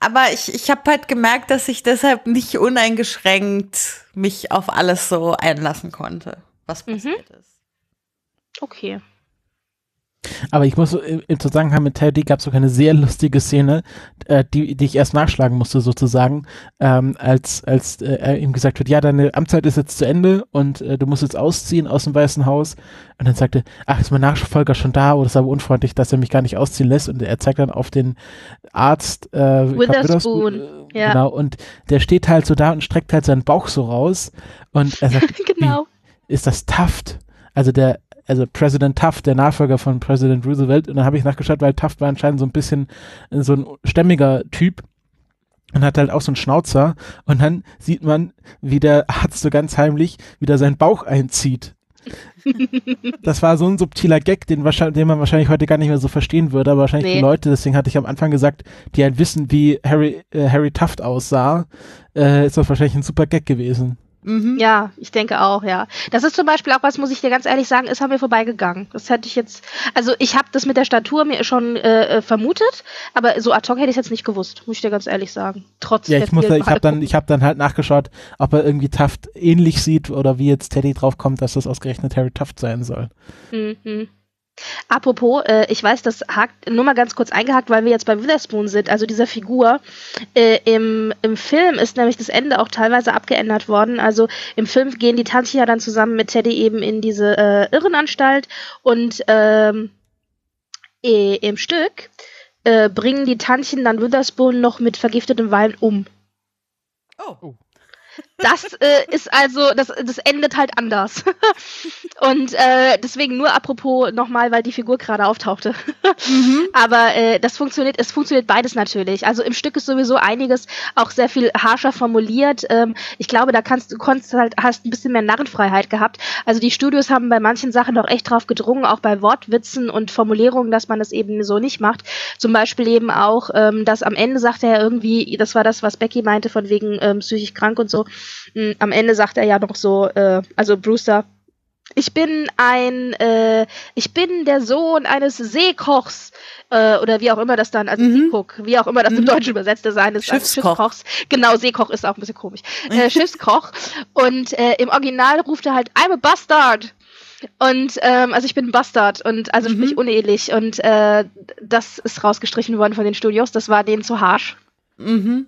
[SPEAKER 2] Aber ich, ich habe halt gemerkt, dass ich deshalb nicht uneingeschränkt mich auf alles so einlassen konnte, was mhm. passiert mhm. ist.
[SPEAKER 4] Okay.
[SPEAKER 3] Aber ich muss im Zusammenhang mit Teddy gab es sogar eine sehr lustige Szene, äh, die, die ich erst nachschlagen musste sozusagen, ähm, als, als äh, ihm gesagt wird, ja, deine Amtszeit ist jetzt zu Ende und äh, du musst jetzt ausziehen aus dem Weißen Haus. Und dann sagte, ach, ist mein Nachfolger schon da oder ist aber unfreundlich, dass er mich gar nicht ausziehen lässt. Und er zeigt dann auf den Arzt äh,
[SPEAKER 4] Witherspoon.
[SPEAKER 3] Witherspoon ja. Genau, und der steht halt so da und streckt halt seinen Bauch so raus und er sagt, genau. ist das Taft? Also der also President Taft, der Nachfolger von President Roosevelt. Und dann habe ich nachgeschaut, weil Taft war anscheinend so ein bisschen so ein stämmiger Typ und hat halt auch so einen Schnauzer. Und dann sieht man, wie der Arzt so ganz heimlich wieder seinen Bauch einzieht. das war so ein subtiler Gag, den, den, man wahrscheinlich heute gar nicht mehr so verstehen würde, aber wahrscheinlich nee. die Leute, deswegen hatte ich am Anfang gesagt, die halt wissen, wie Harry, äh, Harry Taft aussah, äh, ist das wahrscheinlich ein super Gag gewesen.
[SPEAKER 4] Mhm. Ja, ich denke auch, ja. Das ist zum Beispiel auch was, muss ich dir ganz ehrlich sagen, ist an mir vorbeigegangen. Das hätte ich jetzt, also ich habe das mit der Statur mir schon äh, äh vermutet, aber so ad hoc hätte ich jetzt nicht gewusst, muss ich dir ganz ehrlich sagen. Trotz
[SPEAKER 3] ja, ich muss, ich habe dann, ich habe dann halt nachgeschaut, ob er irgendwie Taft ähnlich sieht oder wie jetzt Teddy drauf kommt, dass das ausgerechnet Harry Taft sein soll. Mhm.
[SPEAKER 4] Apropos, äh, ich weiß, das hakt nur mal ganz kurz eingehakt, weil wir jetzt bei Witherspoon sind, also dieser Figur. Äh, im, Im Film ist nämlich das Ende auch teilweise abgeändert worden. Also im Film gehen die Tantchen ja dann zusammen mit Teddy eben in diese äh, Irrenanstalt und ähm, im Stück äh, bringen die Tantchen dann Witherspoon noch mit vergiftetem Wein um. Oh. Das äh, ist also, das, das endet halt anders. und äh, deswegen nur apropos nochmal, weil die Figur gerade auftauchte. mhm. Aber äh, das funktioniert, es funktioniert beides natürlich. Also im Stück ist sowieso einiges auch sehr viel harscher formuliert. Ähm, ich glaube, da kannst du konntest halt, hast ein bisschen mehr Narrenfreiheit gehabt. Also die Studios haben bei manchen Sachen doch echt drauf gedrungen, auch bei Wortwitzen und Formulierungen, dass man das eben so nicht macht. Zum Beispiel eben auch, ähm, dass am Ende sagt er irgendwie, das war das, was Becky meinte, von wegen ähm, psychisch krank und so. Mhm, am Ende sagt er ja noch so, äh, also Brewster, ich bin ein, äh, ich bin der Sohn eines Seekochs äh, oder wie auch immer das dann, also mhm. Seekoch, wie auch immer das mhm. im Deutschen übersetzt sein ist,
[SPEAKER 2] Schiffskoch.
[SPEAKER 4] Also Schiffskochs. Genau, Seekoch ist auch ein bisschen komisch. Äh, Schiffskoch. Und äh, im Original ruft er halt, I'm a bastard. Und ähm, also ich bin ein Bastard und also mhm. sprich unehelich. Und äh, das ist rausgestrichen worden von den Studios. Das war denen zu harsch. Mhm.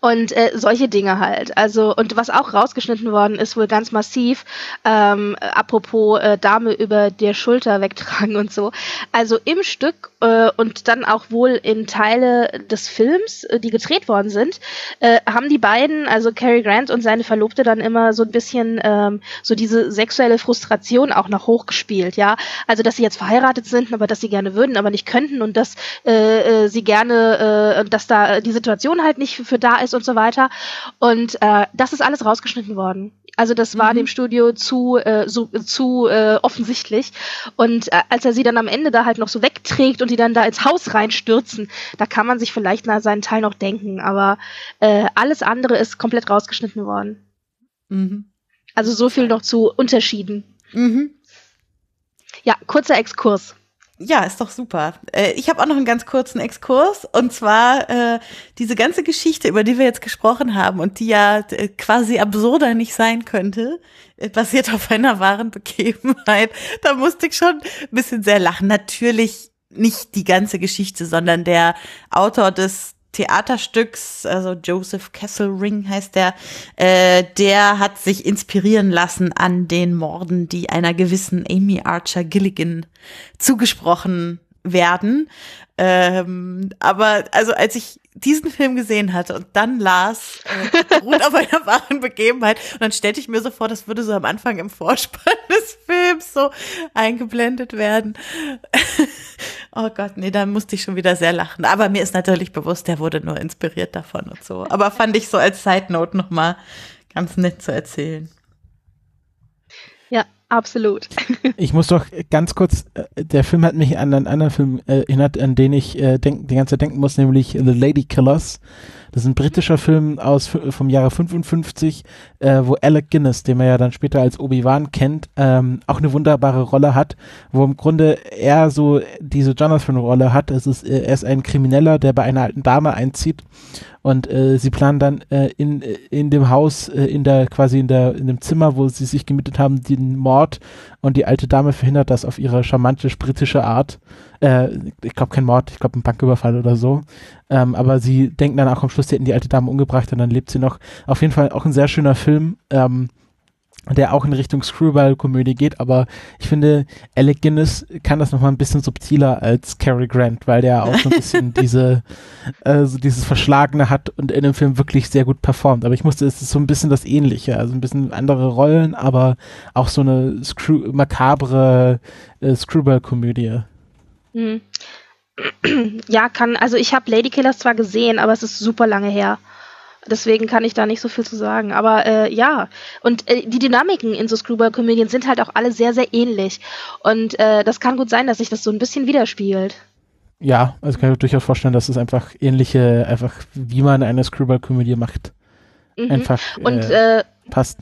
[SPEAKER 4] Und äh, solche Dinge halt. Also, und was auch rausgeschnitten worden ist, wohl ganz massiv, ähm, apropos äh, Dame über der Schulter wegtragen und so. Also im Stück äh, und dann auch wohl in Teile des Films, äh, die gedreht worden sind, äh, haben die beiden, also Cary Grant und seine Verlobte, dann immer so ein bisschen ähm, so diese sexuelle Frustration auch noch hochgespielt, ja. Also, dass sie jetzt verheiratet sind, aber dass sie gerne würden, aber nicht könnten und dass äh, äh, sie gerne, äh, dass da die Situation halt nicht für da ist und so weiter. Und äh, das ist alles rausgeschnitten worden. Also das war mhm. dem Studio zu äh, so, zu äh, offensichtlich. Und äh, als er sie dann am Ende da halt noch so wegträgt und die dann da ins Haus reinstürzen, da kann man sich vielleicht nach seinen Teil noch denken. Aber äh, alles andere ist komplett rausgeschnitten worden. Mhm. Also so viel noch zu Unterschieden. Mhm. Ja, kurzer Exkurs.
[SPEAKER 2] Ja, ist doch super. Äh, ich habe auch noch einen ganz kurzen Exkurs und zwar äh, diese ganze Geschichte, über die wir jetzt gesprochen haben und die ja äh, quasi absurder nicht sein könnte, äh, basiert auf einer wahren Begebenheit. Da musste ich schon ein bisschen sehr lachen. Natürlich nicht die ganze Geschichte, sondern der Autor des Theaterstücks, also Joseph Kesselring heißt der, äh, der hat sich inspirieren lassen an den Morden, die einer gewissen Amy Archer Gilligan zugesprochen werden. Ähm, aber also als ich diesen Film gesehen hatte und dann las, äh, ruht auf einer wahren Begebenheit. Und dann stellte ich mir so vor, das würde so am Anfang im Vorspann des Films so eingeblendet werden. oh Gott, nee, da musste ich schon wieder sehr lachen. Aber mir ist natürlich bewusst, der wurde nur inspiriert davon und so. Aber fand ich so als Side Note nochmal ganz nett zu erzählen.
[SPEAKER 4] Absolut.
[SPEAKER 3] Ich muss doch ganz kurz, äh, der Film hat mich an einen anderen Film äh, erinnert, an den ich äh, denk, die ganze Zeit denken muss, nämlich The Lady Killers. Das ist ein britischer Film aus vom Jahre 55, äh, wo Alec Guinness, den man ja dann später als Obi-Wan kennt, ähm, auch eine wunderbare Rolle hat, wo im Grunde er so diese Jonathan-Rolle hat. Es ist, äh, er ist ein Krimineller, der bei einer alten Dame einzieht und äh, sie planen dann äh, in, in dem Haus, äh, in der quasi in der in dem Zimmer, wo sie sich gemietet haben, den Mord und die alte Dame verhindert das auf ihre charmante britische Art. Äh, ich glaube kein Mord, ich glaube ein Banküberfall oder so. Ähm, aber sie denken dann auch am Schluss, sie hätten die alte Dame umgebracht und dann lebt sie noch. Auf jeden Fall auch ein sehr schöner Film. Ähm, der auch in Richtung Screwball-Komödie geht, aber ich finde, Alec Guinness kann das nochmal ein bisschen subtiler als Cary Grant, weil der auch so ein bisschen diese, äh, so dieses Verschlagene hat und in dem Film wirklich sehr gut performt. Aber ich musste, es ist so ein bisschen das Ähnliche, also ein bisschen andere Rollen, aber auch so eine Screw makabre äh, Screwball-Komödie.
[SPEAKER 4] Mhm. Ja, kann, also ich habe Lady Killers zwar gesehen, aber es ist super lange her. Deswegen kann ich da nicht so viel zu sagen. Aber äh, ja, und äh, die Dynamiken in so Screwball-Comedien sind halt auch alle sehr, sehr ähnlich. Und äh, das kann gut sein, dass sich das so ein bisschen widerspiegelt.
[SPEAKER 3] Ja, also kann ich mir durchaus vorstellen, dass es einfach ähnliche, einfach wie man eine Screwball-Komödie macht, mhm. einfach und, äh, passt.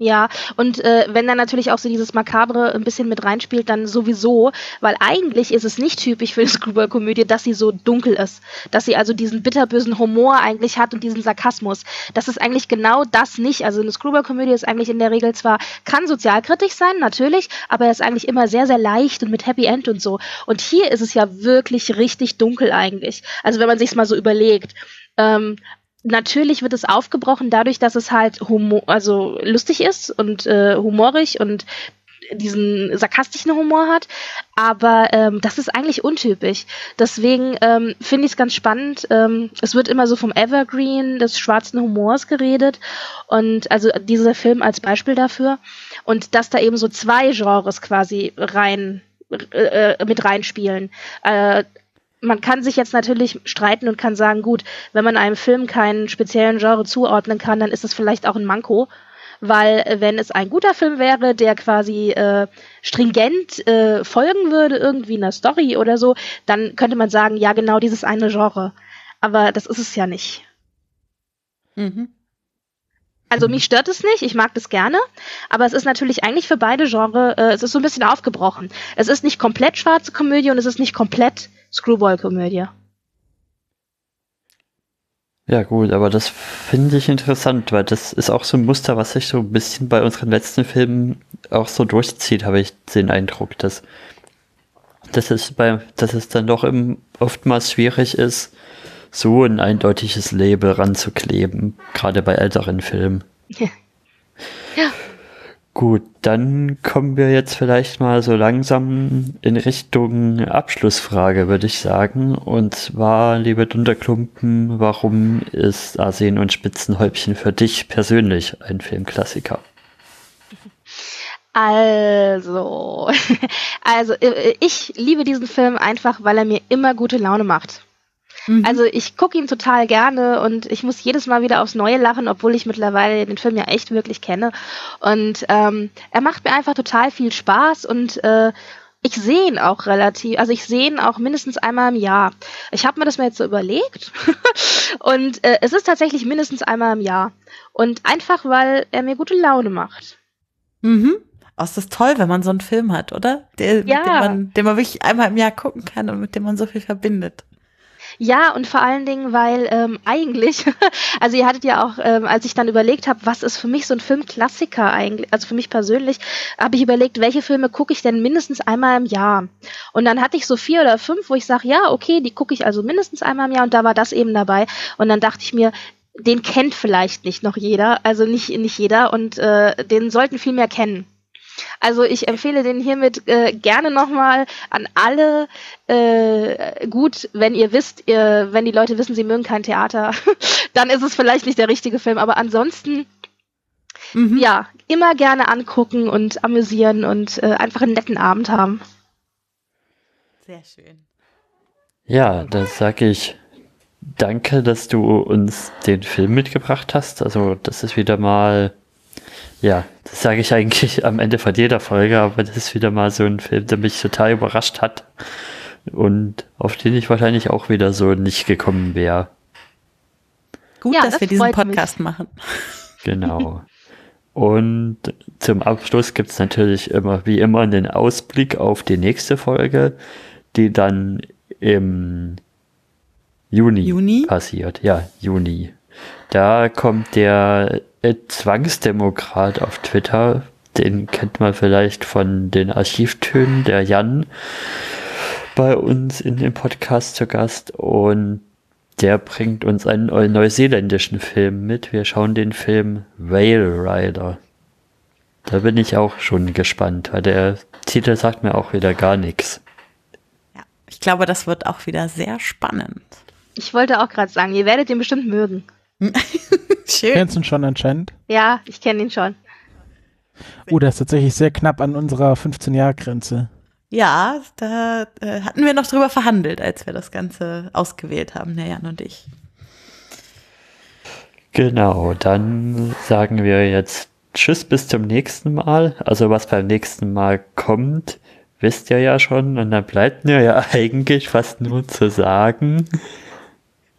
[SPEAKER 4] Ja, und äh, wenn dann natürlich auch so dieses Makabre ein bisschen mit reinspielt, dann sowieso, weil eigentlich ist es nicht typisch für eine Screwball-Komödie, dass sie so dunkel ist. Dass sie also diesen bitterbösen Humor eigentlich hat und diesen Sarkasmus. Das ist eigentlich genau das nicht. Also eine Screwball-Komödie ist eigentlich in der Regel zwar, kann sozialkritisch sein, natürlich, aber er ist eigentlich immer sehr, sehr leicht und mit Happy End und so. Und hier ist es ja wirklich richtig dunkel eigentlich. Also wenn man sich's mal so überlegt. Ähm, natürlich wird es aufgebrochen dadurch, dass es halt humor, also lustig ist und äh, humorig und diesen sarkastischen Humor hat, aber ähm, das ist eigentlich untypisch. Deswegen ähm, finde ich es ganz spannend. Ähm, es wird immer so vom Evergreen des schwarzen Humors geredet und also dieser Film als Beispiel dafür und dass da eben so zwei Genres quasi rein äh, äh mit reinspielen. Äh, man kann sich jetzt natürlich streiten und kann sagen, gut, wenn man einem Film keinen speziellen Genre zuordnen kann, dann ist es vielleicht auch ein Manko weil äh, wenn es ein guter Film wäre, der quasi äh, stringent äh, folgen würde, irgendwie einer Story oder so, dann könnte man sagen, ja, genau dieses eine Genre. Aber das ist es ja nicht. Mhm. Also mich stört es nicht, ich mag das gerne, aber es ist natürlich eigentlich für beide Genres, äh, es ist so ein bisschen aufgebrochen. Es ist nicht komplett schwarze Komödie und es ist nicht komplett Screwball-Komödie.
[SPEAKER 1] Ja, gut, aber das finde ich interessant, weil das ist auch so ein Muster, was sich so ein bisschen bei unseren letzten Filmen auch so durchzieht, habe ich den Eindruck, dass, dass, es, bei, dass es dann doch im, oftmals schwierig ist, so ein eindeutiges Label ranzukleben, gerade bei älteren Filmen. Ja. ja. Gut, dann kommen wir jetzt vielleicht mal so langsam in Richtung Abschlussfrage, würde ich sagen. Und zwar, liebe Dunderklumpen, warum ist Arsen und Spitzenhäubchen für dich persönlich ein Filmklassiker?
[SPEAKER 4] Also, also äh, ich liebe diesen Film einfach, weil er mir immer gute Laune macht. Mhm. Also ich gucke ihn total gerne und ich muss jedes Mal wieder aufs Neue lachen, obwohl ich mittlerweile den Film ja echt wirklich kenne. Und ähm, er macht mir einfach total viel Spaß und äh, ich sehe ihn auch relativ, also ich sehe ihn auch mindestens einmal im Jahr. Ich habe mir das mal jetzt so überlegt und äh, es ist tatsächlich mindestens einmal im Jahr. Und einfach, weil er mir gute Laune macht.
[SPEAKER 2] Mhm. Oh, ist das toll, wenn man so einen Film hat, oder? Der, ja. den, man, den man wirklich einmal im Jahr gucken kann und mit dem man so viel verbindet.
[SPEAKER 4] Ja, und vor allen Dingen, weil ähm, eigentlich, also ihr hattet ja auch, ähm, als ich dann überlegt habe, was ist für mich so ein Filmklassiker eigentlich, also für mich persönlich, habe ich überlegt, welche Filme gucke ich denn mindestens einmal im Jahr. Und dann hatte ich so vier oder fünf, wo ich sage, ja, okay, die gucke ich also mindestens einmal im Jahr und da war das eben dabei. Und dann dachte ich mir, den kennt vielleicht nicht noch jeder, also nicht, nicht jeder und äh, den sollten viel mehr kennen. Also ich empfehle den hiermit äh, gerne nochmal an alle. Äh, gut, wenn ihr wisst, ihr, wenn die Leute wissen, sie mögen kein Theater, dann ist es vielleicht nicht der richtige Film. Aber ansonsten, mhm. ja, immer gerne angucken und amüsieren und äh, einfach einen netten Abend haben.
[SPEAKER 2] Sehr schön.
[SPEAKER 1] Ja, da sage ich danke, dass du uns den Film mitgebracht hast. Also das ist wieder mal ja, das sage ich eigentlich am Ende von jeder Folge, aber das ist wieder mal so ein Film, der mich total überrascht hat und auf den ich wahrscheinlich auch wieder so nicht gekommen wäre.
[SPEAKER 2] Gut, ja, dass das wir diesen Podcast mich. machen.
[SPEAKER 1] Genau. Und zum Abschluss gibt es natürlich immer, wie immer, einen Ausblick auf die nächste Folge, die dann im Juni, Juni? passiert. Ja, Juni. Da kommt der Zwangsdemokrat auf Twitter. Den kennt man vielleicht von den Archivtönen, der Jan bei uns in dem Podcast zu Gast und der bringt uns einen neuseeländischen Film mit. Wir schauen den Film Whale Rider. Da bin ich auch schon gespannt, weil der Titel sagt mir auch wieder gar nichts.
[SPEAKER 2] Ja, ich glaube, das wird auch wieder sehr spannend.
[SPEAKER 4] Ich wollte auch gerade sagen, ihr werdet ihn bestimmt mögen.
[SPEAKER 3] Schön. Kennst du ihn schon anscheinend?
[SPEAKER 4] Ja, ich kenne ihn schon.
[SPEAKER 3] Oh, der ist tatsächlich sehr knapp an unserer 15-Jahr-Grenze.
[SPEAKER 2] Ja, da äh, hatten wir noch drüber verhandelt, als wir das Ganze ausgewählt haben, der Jan und ich.
[SPEAKER 1] Genau, dann sagen wir jetzt Tschüss bis zum nächsten Mal. Also was beim nächsten Mal kommt, wisst ihr ja schon. Und dann bleibt mir ja eigentlich fast nur zu sagen.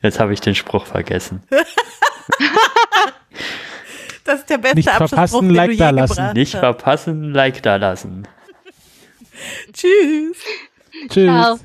[SPEAKER 1] Jetzt habe ich den Spruch vergessen.
[SPEAKER 2] das ist der beste
[SPEAKER 3] Nicht verpassen, den Like da lassen.
[SPEAKER 1] Nicht verpassen, Like da lassen.
[SPEAKER 2] Tschüss.
[SPEAKER 3] Tschüss. Ciao.